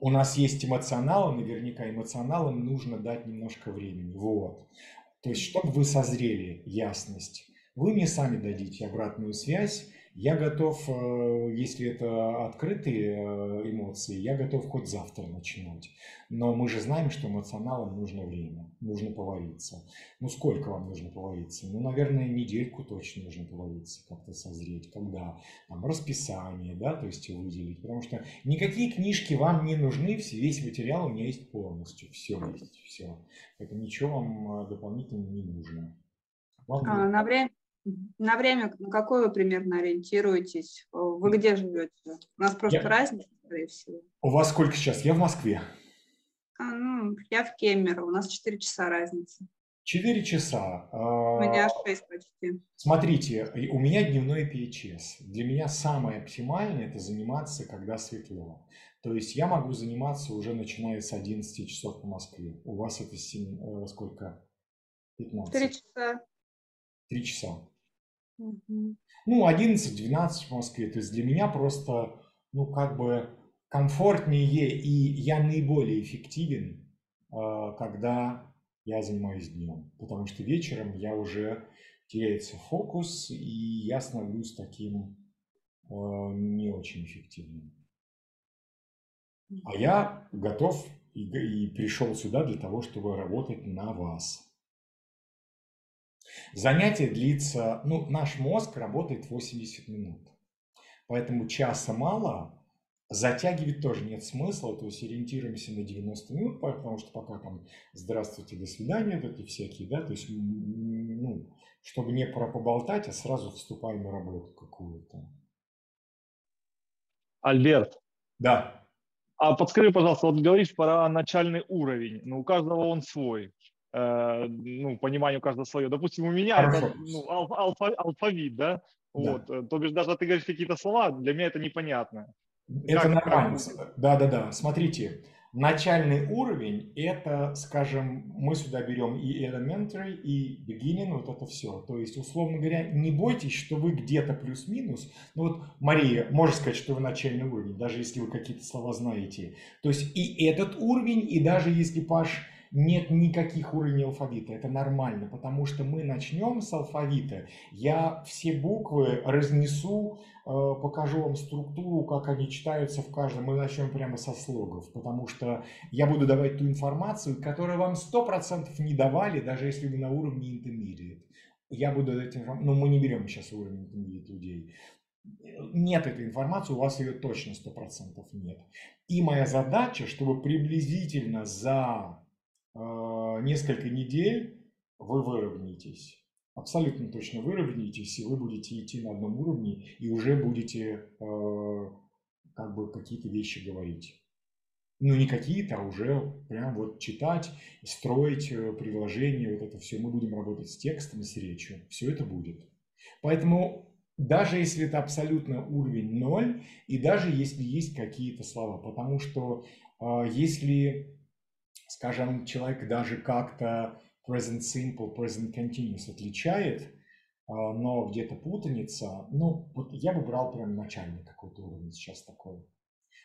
у нас есть эмоционалы, наверняка эмоционалам нужно дать немножко времени. Вот. То есть, чтобы вы созрели ясность, вы мне сами дадите обратную связь, я готов, э, если это открытые э, эмоции, я готов хоть завтра начинать. Но мы же знаем, что эмоционалам нужно время, нужно повариться. Ну, сколько вам нужно повариться? Ну, наверное, недельку точно нужно повариться, как-то созреть. Когда? Там, расписание, да, то есть выделить. Потому что никакие книжки вам не нужны, весь материал у меня есть полностью. Все есть, все. Это ничего вам э, дополнительно не нужно. Вам а, на время на время, на какое вы примерно ориентируетесь? Вы где живете? У нас просто я... разница, скорее всего. У вас сколько сейчас? Я в Москве. А, ну, я в Кемерово. У нас 4 часа разница. 4 часа. У меня 6 почти. Смотрите, у меня дневной PHS. Для меня самое оптимальное – это заниматься, когда светло. То есть я могу заниматься уже начиная с 11 часов по Москве. У вас это 7, э, сколько? 15. 3 часа. 3 часа. Ну, 11-12 в Москве. То есть для меня просто, ну, как бы комфортнее и я наиболее эффективен, а, когда я занимаюсь днем. Потому что вечером я уже теряется фокус, и я становлюсь таким а, не очень эффективным. А я готов и, и пришел сюда для того, чтобы работать на вас. Занятие длится, ну, наш мозг работает 80 минут. Поэтому часа мало, затягивать тоже нет смысла, то есть ориентируемся на 90 минут, потому что пока там здравствуйте, до свидания, вот эти всякие, да, то есть, ну, чтобы не про поболтать, а сразу вступаем в работу какую-то. Альберт. Да. А подскажи, пожалуйста, вот говоришь про начальный уровень, но у каждого он свой. Э, ну, понимание у каждого свое. Допустим, у меня Хорошо. это ну, алфа, алфавит, да? да? Вот, э, то бишь даже ты говоришь какие-то слова, для меня это непонятно. Это как, нормально. Да-да-да. Смотрите, начальный уровень – это, скажем, мы сюда берем и elementary, и beginning, вот это все. То есть, условно говоря, не бойтесь, что вы где-то плюс-минус. Ну вот, Мария, можно сказать, что вы начальный уровень, даже если вы какие-то слова знаете. То есть, и этот уровень, и даже если Паш нет никаких уровней алфавита. Это нормально, потому что мы начнем с алфавита. Я все буквы разнесу, э, покажу вам структуру, как они читаются в каждом. Мы начнем прямо со слогов, потому что я буду давать ту информацию, которую вам 100% не давали, даже если вы на уровне intermediate. Я буду давать информацию, но мы не берем сейчас уровень intermediate людей. Нет этой информации, у вас ее точно 100% нет. И моя задача, чтобы приблизительно за несколько недель вы выровняетесь. Абсолютно точно выровняетесь, и вы будете идти на одном уровне, и уже будете а, как бы какие-то вещи говорить. Ну, не какие-то, а уже прям вот читать, строить э, предложения, вот это все. Мы будем работать с текстом с речью. Все это будет. Поэтому даже если это абсолютно уровень ноль, и даже если есть какие-то слова, потому что э, если скажем, человек даже как-то present simple, present continuous отличает, а, но где-то путаница, ну, вот я бы брал прям начальный какой-то уровень сейчас такой.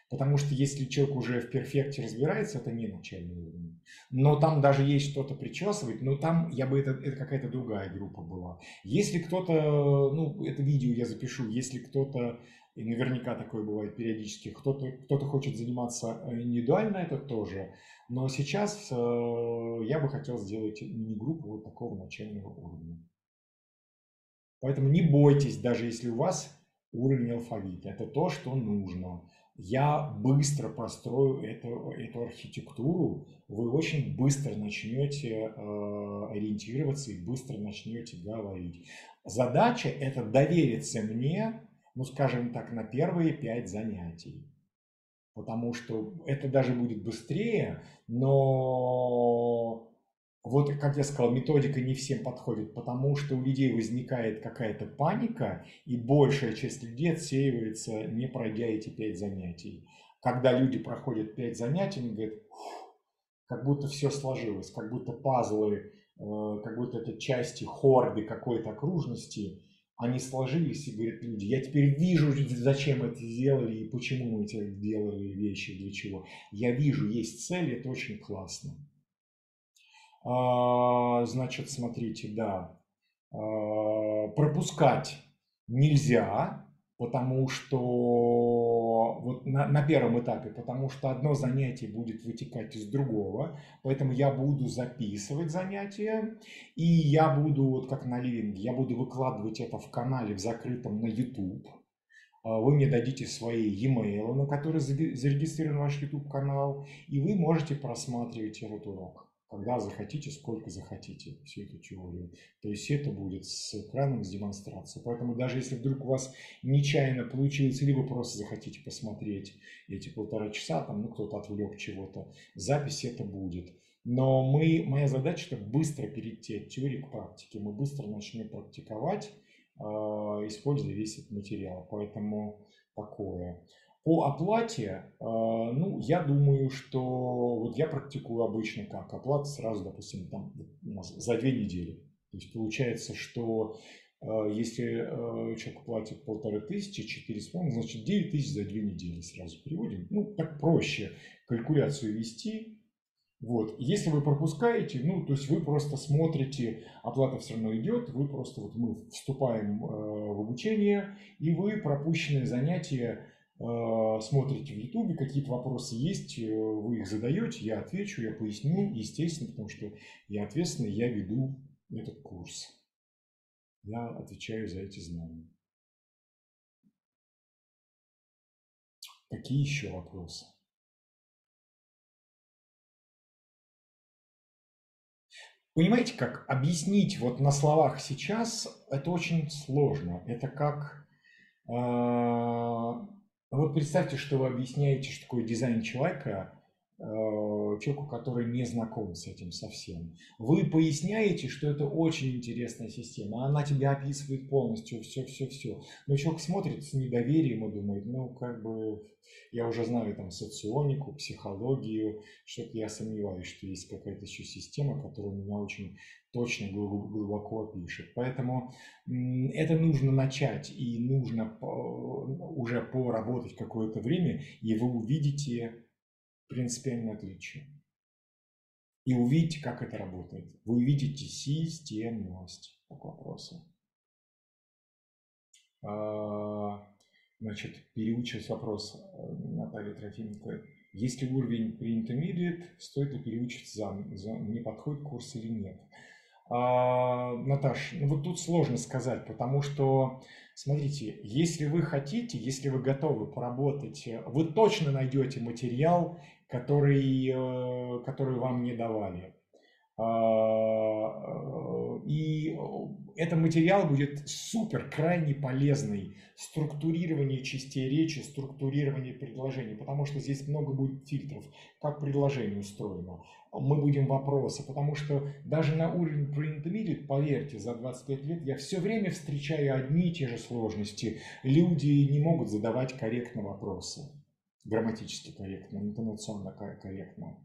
Потому что если человек уже в перфекте разбирается, это не начальный уровень. Но там даже есть что-то причесывать, но там я бы это, это какая-то другая группа была. Если кто-то, ну, это видео я запишу, если кто-то и наверняка такое бывает периодически. Кто-то кто хочет заниматься э, индивидуально, это тоже. Но сейчас э, я бы хотел сделать мини-группу вот такого начального уровня. Поэтому не бойтесь, даже если у вас уровень алфавита. Это то, что нужно. Я быстро построю эту, эту архитектуру, вы очень быстро начнете э, ориентироваться и быстро начнете говорить. Задача – это довериться мне, ну, скажем так, на первые пять занятий. Потому что это даже будет быстрее, но вот, как я сказал, методика не всем подходит, потому что у людей возникает какая-то паника, и большая часть людей отсеивается, не пройдя эти пять занятий. Когда люди проходят пять занятий, они говорят, как будто все сложилось, как будто пазлы, э, как будто это части хорды какой-то окружности, они сложились и говорят люди, я теперь вижу, зачем это сделали и почему мы это делали вещи, для чего. Я вижу, есть цель, это очень классно. А, значит, смотрите, да, а, пропускать нельзя, потому что вот на, на первом этапе, потому что одно занятие будет вытекать из другого, поэтому я буду записывать занятия, и я буду, вот как на ливинге, я буду выкладывать это в канале в закрытом на YouTube. А, вы мне дадите свои e-mail, на которые зарегистрирован ваш YouTube канал, и вы можете просматривать этот урок когда захотите, сколько захотите всю эту теорию. То есть это будет с экраном, с демонстрацией. Поэтому даже если вдруг у вас нечаянно получилось, либо просто захотите посмотреть эти полтора часа, там, ну, кто-то отвлек чего-то, запись это будет. Но мы, моя задача это быстро перейти от теории к практике. Мы быстро начнем практиковать, э, используя весь этот материал. Поэтому такое. По оплате, э, ну, я думаю, что вот я практикую обычно как? Оплата сразу, допустим, там за две недели. То есть получается, что э, если э, человек платит полторы тысячи, четыре с половиной, значит девять тысяч за две недели сразу переводим. Ну, так проще калькуляцию вести. Вот. Если вы пропускаете, ну, то есть вы просто смотрите, оплата все равно идет, вы просто, вот мы вступаем в обучение, и вы пропущенные занятия смотрите в Ютубе, какие-то вопросы есть, э, вы их задаете, я отвечу, я поясню, естественно, потому что я ответственный, я веду этот курс. Я отвечаю за эти знания. Какие еще вопросы? Понимаете, как объяснить вот на словах сейчас, это очень сложно. Это как э, вот представьте, что вы объясняете, что такое дизайн человека человеку, который не знаком с этим совсем. Вы поясняете, что это очень интересная система, она тебя описывает полностью, все-все-все. Но человек смотрит с недоверием и думает, ну, как бы, я уже знаю там соционику, психологию, что-то я сомневаюсь, что есть какая-то еще система, которая меня очень точно глубоко пишет. Поэтому это нужно начать и нужно уже поработать какое-то время, и вы увидите принципиальное отличие. И увидите, как это работает. Вы увидите системность к вопросу. А, значит, переучивать вопрос э, Натальи Трофименко. Если уровень при intermediate, стоит ли переучить за, мне подходит курс или нет? А, Наташ, ну вот тут сложно сказать, потому что, смотрите, если вы хотите, если вы готовы поработать, вы точно найдете материал, который, э, который вам не давали. А, и этот материал будет супер, крайне полезный. Структурирование частей речи, структурирование предложений, потому что здесь много будет фильтров, как предложение устроено. Мы будем вопросы, потому что даже на уровне pre-intermediate, поверьте, за 25 лет я все время встречаю одни и те же сложности. Люди не могут задавать корректно вопросы, грамматически корректно, интонационно корректно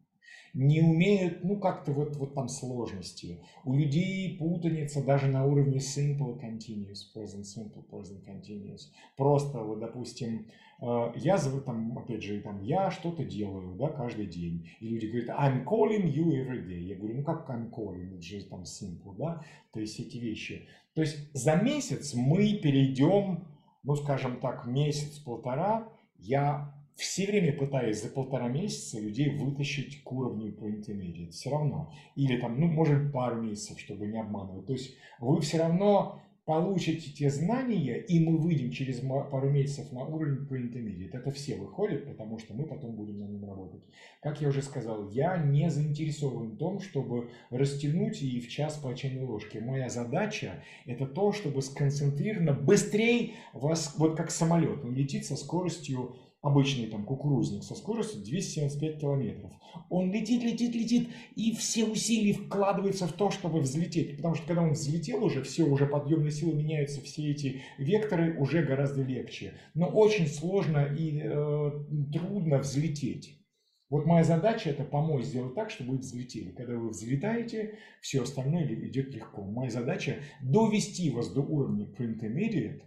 не умеют, ну, как-то вот, вот там сложности. У людей путаница даже на уровне simple continuous, present simple, present continuous. Просто, вот, допустим, э, я, там, опять же, там, я что-то делаю, да, каждый день. И люди говорят, I'm calling you every day. Я говорю, ну, как I'm calling, это же там simple, да, то есть эти вещи. То есть за месяц мы перейдем ну, скажем так, месяц-полтора, я все время пытаюсь за полтора месяца людей вытащить к уровню по intermediate. Все равно. Или там, ну, может, пару месяцев, чтобы не обманывать. То есть вы все равно получите те знания, и мы выйдем через пару месяцев на уровень по intermediate. Это все выходят, потому что мы потом будем на нем работать. Как я уже сказал, я не заинтересован в том, чтобы растянуть и в час по чайной ложке. Моя задача – это то, чтобы сконцентрированно быстрее вас, вот как самолет, он летит со скоростью обычный там кукурузник со скоростью 275 километров. Он летит, летит, летит, и все усилия вкладываются в то, чтобы взлететь. Потому что когда он взлетел уже, все, уже подъемные силы меняются, все эти векторы уже гораздо легче. Но очень сложно и э, трудно взлететь. Вот моя задача это помочь сделать так, чтобы вы взлетели. Когда вы взлетаете, все остальное идет легко. Моя задача довести вас до уровня print immediate,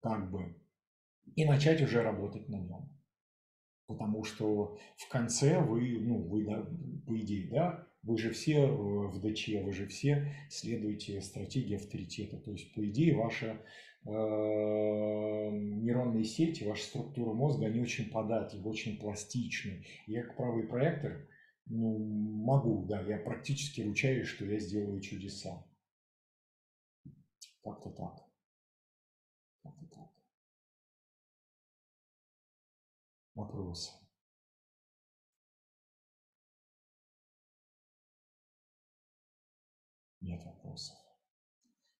как бы, и начать уже работать на нем. Потому что в конце вы, ну, вы, да, по идее, да, вы же все э, в ДЧ, вы же все следуете стратегии авторитета. То есть, по идее, ваша э, нейронные сети, ваша структура мозга, они очень податливы, очень пластичны. Я как правый проектор, ну, могу, да, я практически ручаюсь, что я сделаю чудеса. Как-то так. Вопросы. Нет вопросов.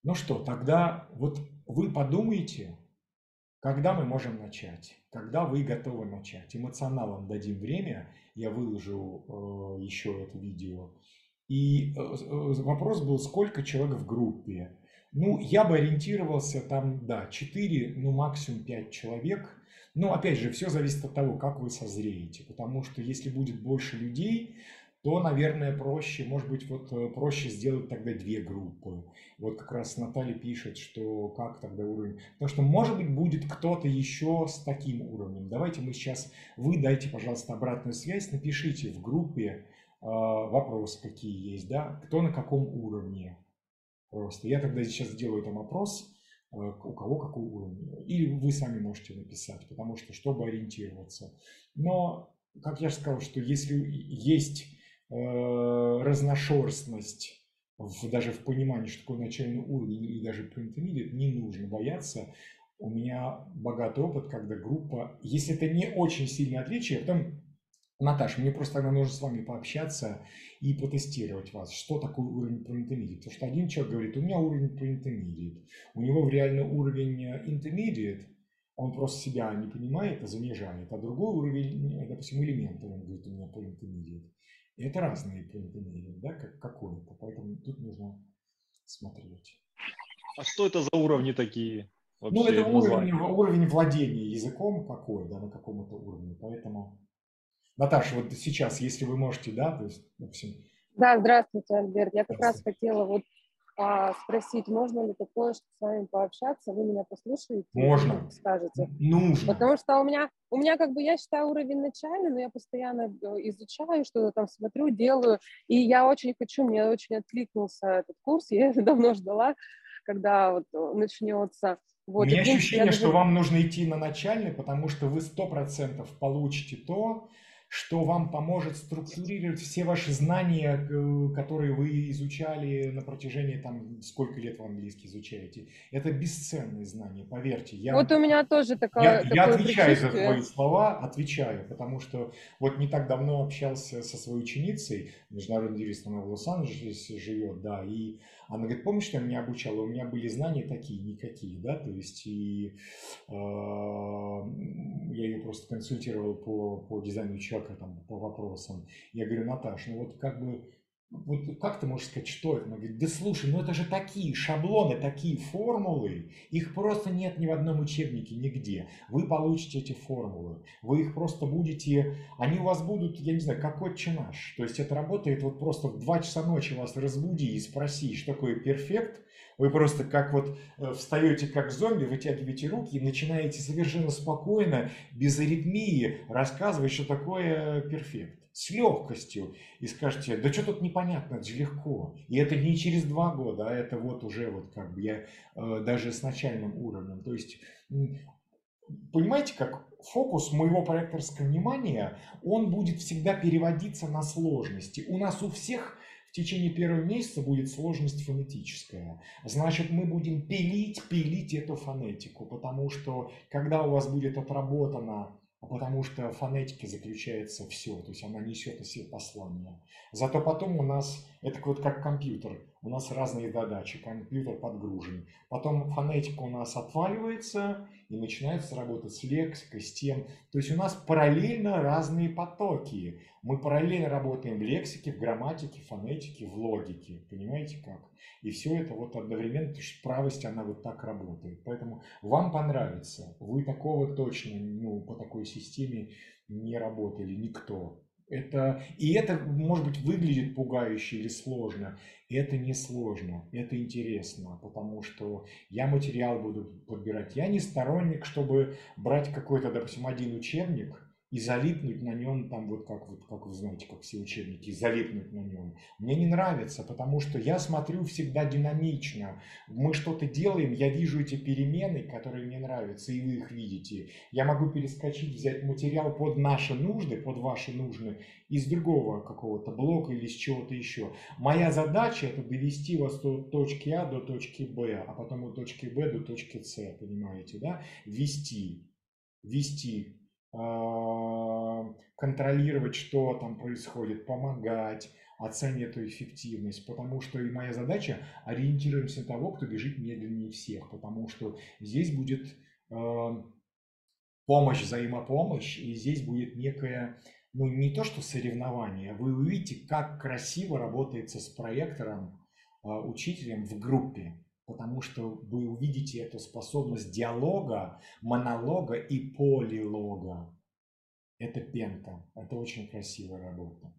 Ну что, тогда вот вы подумайте, когда мы можем начать, когда вы готовы начать. Эмоционалам дадим время, я выложу э, еще это видео. И э, э, вопрос был, сколько человек в группе. Ну, я бы ориентировался там, да, 4, ну максимум 5 человек – но опять же, все зависит от того, как вы созреете. Потому что если будет больше людей, то, наверное, проще, может быть, вот э, проще сделать тогда две группы. Вот как раз Наталья пишет, что как тогда уровень. Потому что, может быть, будет кто-то еще с таким уровнем. Давайте мы сейчас, вы дайте, пожалуйста, обратную связь, напишите в группе э, вопросы, какие есть, да, кто на каком уровне. Просто я тогда сейчас сделаю там опрос, у кого какой уровень. Или вы сами можете написать, потому что, чтобы ориентироваться. Но, как я же сказал, что если есть э, разношерстность в, даже в понимании, что такое начальный уровень или даже print не нужно бояться. У меня богатый опыт, когда группа, если это не очень сильное отличие, потом Наташа, мне просто тогда нужно с вами пообщаться и потестировать вас, что такое уровень intermediate. Потому что один человек говорит, у меня уровень intermediate, у него реально уровень э, intermediate, он просто себя не понимает, а занижает, а другой уровень, э, допустим, элементы, он говорит, у меня intermediate. И это разные intermediate, да, как какое-то, поэтому тут нужно смотреть. А что это за уровни такие? Ну, это уровень, уровень владения языком какой, да, на каком-то уровне, поэтому... Наташа, вот сейчас, если вы можете, да, то есть, допустим... Да, здравствуйте, Альберт. Я как раз хотела вот а, спросить, можно ли такое, что с вами пообщаться, вы меня послушаете? Можно. Скажете. Нужно. Потому что у меня, у меня как бы, я считаю, уровень начальный, но я постоянно э, изучаю, что-то там смотрю, делаю, и я очень хочу, мне очень откликнулся этот курс, я давно ждала, когда вот э, начнется. Вот, У меня ощущение, даже... что вам нужно идти на начальный, потому что вы сто процентов получите то, что вам поможет структурировать все ваши знания, э, которые вы изучали на протяжении, там, сколько лет вы английский изучаете. Это бесценные знания, поверьте. Я, вот у меня тоже такое Я, я отвечаю за твои слова, отвечаю, потому что вот не так давно общался со своей ученицей, международный юрист, она в Лос-Анджелесе живет, да, и она говорит, помнишь, я меня обучала? У меня были знания такие, никакие, да, то есть и э, я ее просто консультировал по, по дизайну человека, там, по вопросам. Я говорю, Наташ, ну вот как бы вот как ты можешь сказать, что это? Она говорит, да слушай, ну это же такие шаблоны, такие формулы, их просто нет ни в одном учебнике, нигде. Вы получите эти формулы, вы их просто будете, они у вас будут, я не знаю, как отче наш. То есть это работает вот просто в 2 часа ночи вас разбуди и спроси, что такое перфект, вы просто как вот э, встаете как зомби, вытягиваете руки и начинаете совершенно спокойно, без аритмии рассказывать, что такое перфект с легкостью и скажете, да что тут непонятно, это легко. И это не через два года, а это вот уже вот как бы я э, даже с начальным уровнем. То есть понимаете, как фокус моего проекторского внимания, он будет всегда переводиться на сложности. У нас у всех в течение первого месяца будет сложность фонетическая. Значит, мы будем пилить, пилить эту фонетику, потому что когда у вас будет отработана потому что в фонетике заключается все, то есть она несет из себя послание. Зато потом у нас, это вот как компьютер, у нас разные задачи, компьютер подгружен. Потом фонетика у нас отваливается и начинается работать с лексикой, с тем. То есть у нас параллельно разные потоки. Мы параллельно работаем в лексике, в грамматике, в фонетике, в логике. Понимаете как? И все это вот одновременно, то есть правость, она вот так работает. Поэтому вам понравится. Вы такого точно, ну, по такой системе не работали никто. Это, и это, может быть, выглядит пугающе или сложно. Это не сложно, это интересно, потому что я материал буду подбирать. Я не сторонник, чтобы брать какой-то, допустим, один учебник – и залипнуть на нем, там вот как, вот, как вы знаете, как все учебники, залипнуть на нем. Мне не нравится, потому что я смотрю всегда динамично. Мы что-то делаем, я вижу эти перемены, которые мне нравятся, и вы их видите. Я могу перескочить, взять материал под наши нужды, под ваши нужды, из другого какого-то блока или из чего-то еще. Моя задача это довести вас от точки А до точки Б, а потом от точки Б до точки С, понимаете, да? Вести, вести контролировать, что там происходит, помогать, оценить эту эффективность, потому что и моя задача ориентируемся на того, кто бежит медленнее всех, потому что здесь будет э, помощь, взаимопомощь, и здесь будет некое, ну не то что соревнование, вы увидите, как красиво работается с проектором, учителем в группе потому что вы увидите эту способность диалога, монолога и полилога. Это пента, это очень красивая работа.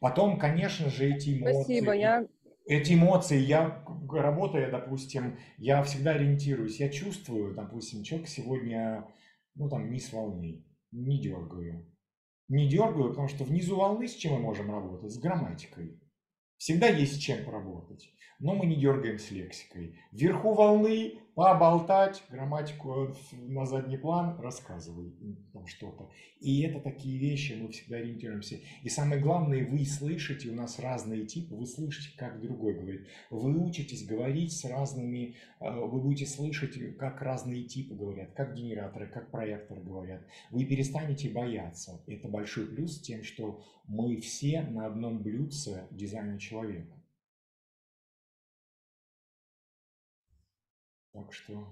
Потом, конечно же, эти эмоции... Спасибо, я... Эти эмоции, я работая, допустим, я всегда ориентируюсь, я чувствую, допустим, человек сегодня, ну там, не с волны, не дергаю. Не дергаю, потому что внизу волны с чем мы можем работать? С грамматикой. Всегда есть чем поработать но мы не дергаем с лексикой. Вверху волны поболтать, грамматику на задний план рассказывай там что-то. И это такие вещи, мы всегда ориентируемся. И самое главное, вы слышите, у нас разные типы, вы слышите, как другой говорит. Вы учитесь говорить с разными, э, вы будете слышать, как разные типы говорят, как генераторы, как проекторы говорят. Вы перестанете бояться. Это большой плюс тем, что мы все на одном блюдце дизайна человека. Так что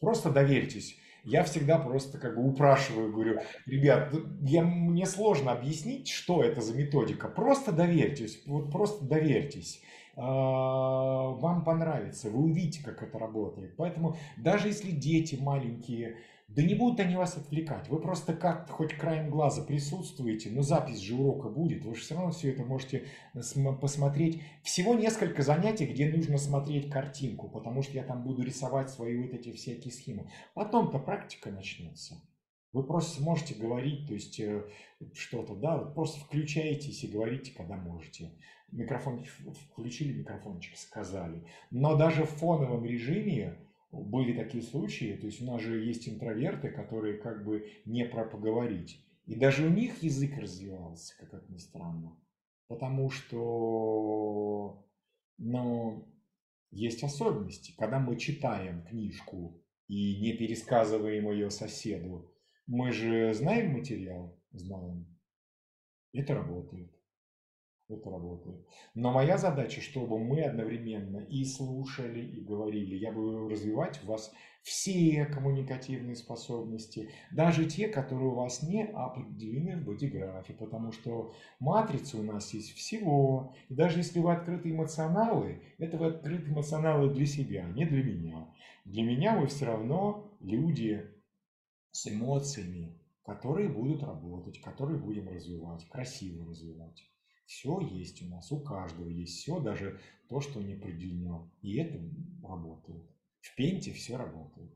просто доверьтесь. Я всегда просто как бы упрашиваю, говорю, ребят, я, мне сложно объяснить, что это за методика. Просто доверьтесь, вот просто доверьтесь. А, вам понравится, вы увидите, как это работает. Поэтому даже если дети маленькие, да не будут они вас отвлекать. Вы просто как-то хоть краем глаза присутствуете, но запись же урока будет. Вы же все равно все это можете посмотреть. Всего несколько занятий, где нужно смотреть картинку, потому что я там буду рисовать свои вот эти всякие схемы. Потом-то практика начнется. Вы просто сможете говорить, то есть э, что-то, да, просто включаетесь и говорите, когда можете. Микрофон включили, микрофончик сказали. Но даже в фоновом режиме были такие случаи, то есть у нас же есть интроверты, которые как бы не про поговорить. И даже у них язык развивался, как это ни странно. Потому что, ну, есть особенности. Когда мы читаем книжку и не пересказываем ее соседу, мы же знаем материал, знаем. Это работает это работает. Но моя задача, чтобы мы одновременно и слушали, и говорили. Я буду развивать в вас все коммуникативные способности, даже те, которые у вас не определены в бодиграфе, потому что матрица у нас есть всего. И даже если вы открыты эмоционалы, это вы открыты эмоционалы для себя, не для меня. Для меня вы все равно люди с эмоциями, которые будут работать, которые будем развивать, красиво развивать. Все есть у нас, у каждого есть все, даже то, что не определено. И это работает. В пенте все работает.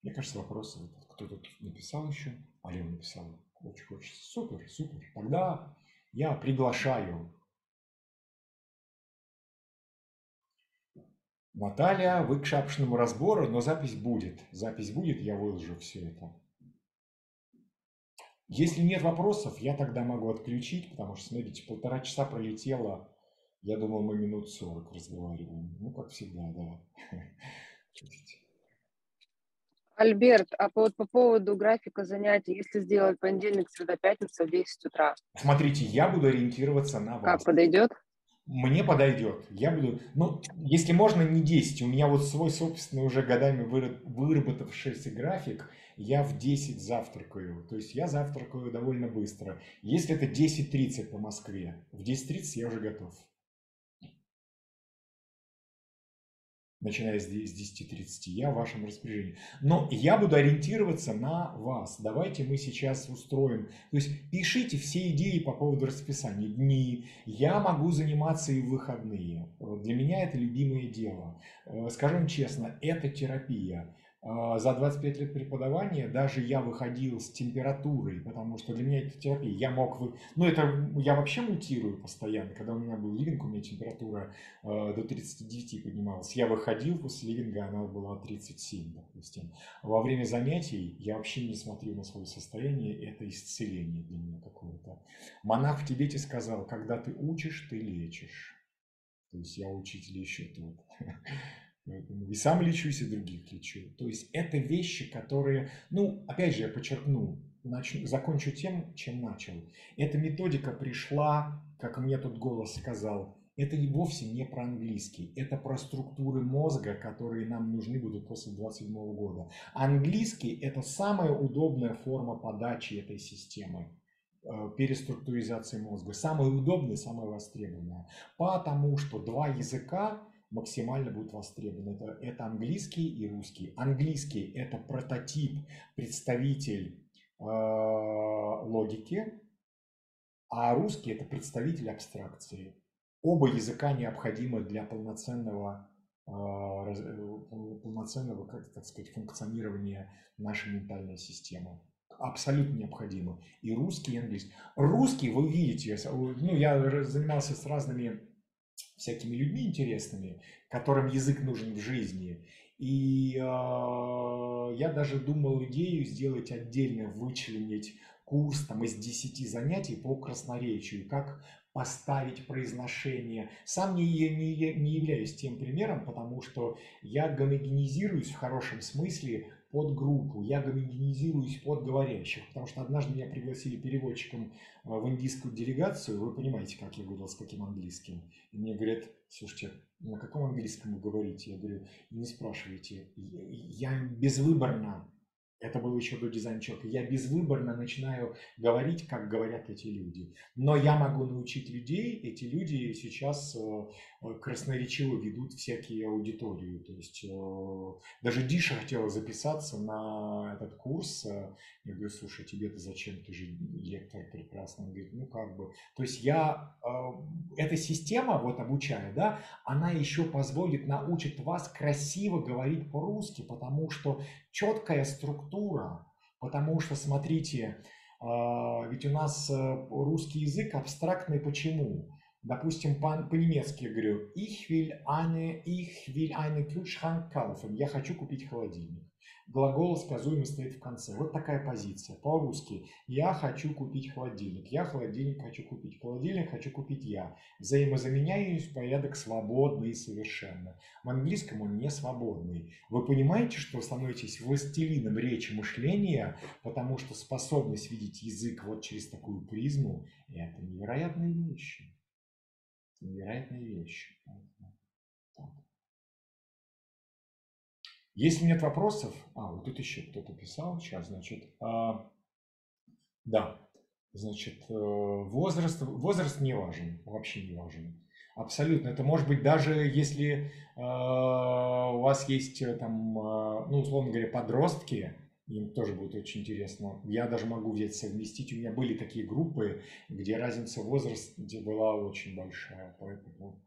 Мне кажется, вопросы вот кто тут написал еще? Алена написала. Очень хочется. Супер, супер. Тогда я приглашаю Наталья, вы к шапшному разбору, но запись будет. Запись будет, я выложу все это. Если нет вопросов, я тогда могу отключить, потому что, смотрите, полтора часа пролетело. Я думал, мы минут сорок разговариваем. Ну, как всегда, да. Альберт, а по, вот по поводу графика занятий, если сделать понедельник, среда, пятница в 10 утра? Смотрите, я буду ориентироваться на вас. Как подойдет? Мне подойдет. Я буду, ну, если можно, не 10. У меня вот свой собственный уже годами выработавшийся график. Я в 10 завтракаю. То есть я завтракаю довольно быстро. Если это 10.30 по Москве, в 10.30 я уже готов. начиная с 10.30, я в вашем распоряжении. Но я буду ориентироваться на вас. Давайте мы сейчас устроим. То есть пишите все идеи по поводу расписания, дни. Я могу заниматься и в выходные. Для меня это любимое дело. Э, скажем честно, это терапия. А, за 25 лет преподавания даже я выходил с температурой, потому что для меня это терапия. Я мог, вы... ну это я вообще мутирую постоянно. Когда у меня был ливинг, у меня температура э, до 39 поднималась. Я выходил после ливинга, она была 37, допустим. Во время занятий я вообще не смотрю на свое состояние, это исцеление для меня какое-то. Монах в Тибете сказал, когда ты учишь, ты лечишь. То есть я учитель еще тут. И сам лечусь, и других лечу. То есть это вещи, которые, ну, опять же, я подчеркну, начну, закончу тем, чем начал. Эта методика пришла, как мне тут голос сказал, это и вовсе не про английский, это про структуры мозга, которые нам нужны будут после 27 года. Английский – это самая удобная форма подачи этой системы э, переструктуризации мозга. Самая удобная, самая востребованная. Потому что два языка максимально будет востребован. Это, это английский и русский. Английский – это прототип, представитель э, логики, а русский – это представитель абстракции. Оба языка необходимы для полноценного, э, полноценного как так сказать, функционирования нашей ментальной системы абсолютно необходимы. И русский, и английский. Русский, вы видите, ну, я занимался с разными всякими людьми интересными, которым язык нужен в жизни. И э, я даже думал идею сделать отдельно, вычленить курс там, из 10 занятий по красноречию, как поставить произношение. Сам не, не, не являюсь тем примером, потому что я гомогенизируюсь в хорошем смысле под группу, я гомогенизируюсь под говорящих, потому что однажды меня пригласили переводчиком э, в индийскую делегацию, вы понимаете, как я говорил, с каким английским. И мне говорят, слушайте, на каком английском вы говорите? Я говорю, не спрашивайте, я безвыборно это было еще до дизайна человека. Я безвыборно начинаю говорить, как говорят эти люди. Но я могу научить людей, эти люди сейчас э, красноречиво ведут всякие аудитории. То есть э, даже Диша хотела записаться на этот курс. Я говорю, слушай, тебе-то зачем, ты же лектор прекрасный. Он говорит, ну как бы. То есть я, эта система, вот обучая, да, она еще позволит, научит вас красиво говорить по-русски, потому что четкая структура, потому что, смотрите, ведь у нас э, русский язык абстрактный почему? Допустим, по-немецки я говорю «Ich will eine, ich will eine Kühlschrank kaufen» – «Я хочу купить холодильник» глагол сказуемый стоит в конце. Вот такая позиция. По-русски. Я хочу купить холодильник. Я холодильник хочу купить. Холодильник хочу купить я. Взаимозаменяюсь порядок свободный совершенно. В английском он не свободный. Вы понимаете, что вы становитесь властелином речи мышления, потому что способность видеть язык вот через такую призму – это невероятные вещи. Невероятные вещи. Если нет вопросов, а, вот тут еще кто-то писал, сейчас, значит, а, да, значит, э, возраст, возраст не важен, вообще не важен. Абсолютно. Это может быть даже если э, у вас есть э, там, э, ну, условно говоря, подростки, им тоже будет очень интересно. Я даже могу взять совместить. У меня были такие группы, где разница в возрасте была очень большая. Поэтому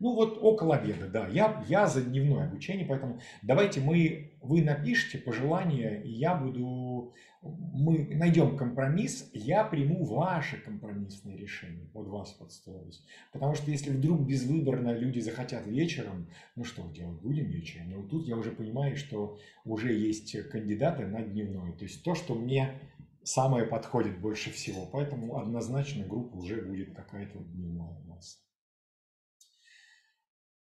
Ну вот около обеда, да. Я, я за дневное обучение, поэтому давайте мы, вы напишите пожелания, и я буду, мы найдем компромисс, я приму ваше компромиссное решение, под вас подстроюсь. Потому что если вдруг безвыборно люди захотят вечером, ну что делать, будем вечером. Но тут я уже понимаю, что уже есть кандидаты на дневной. То есть то, что мне самое подходит больше всего. Поэтому однозначно группа уже будет какая-то дневная у нас.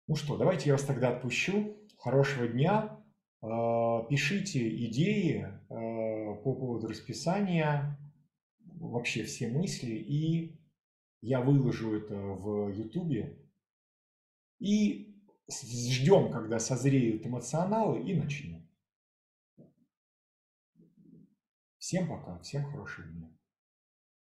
Ну что, давайте я вас тогда отпущу. Хорошего дня. А, пишите идеи а, по поводу расписания, вообще все мысли, и я выложу это в YouTube. И ждем, когда созреют эмоционалы, и начнем. Всем пока, всем хорошего дня.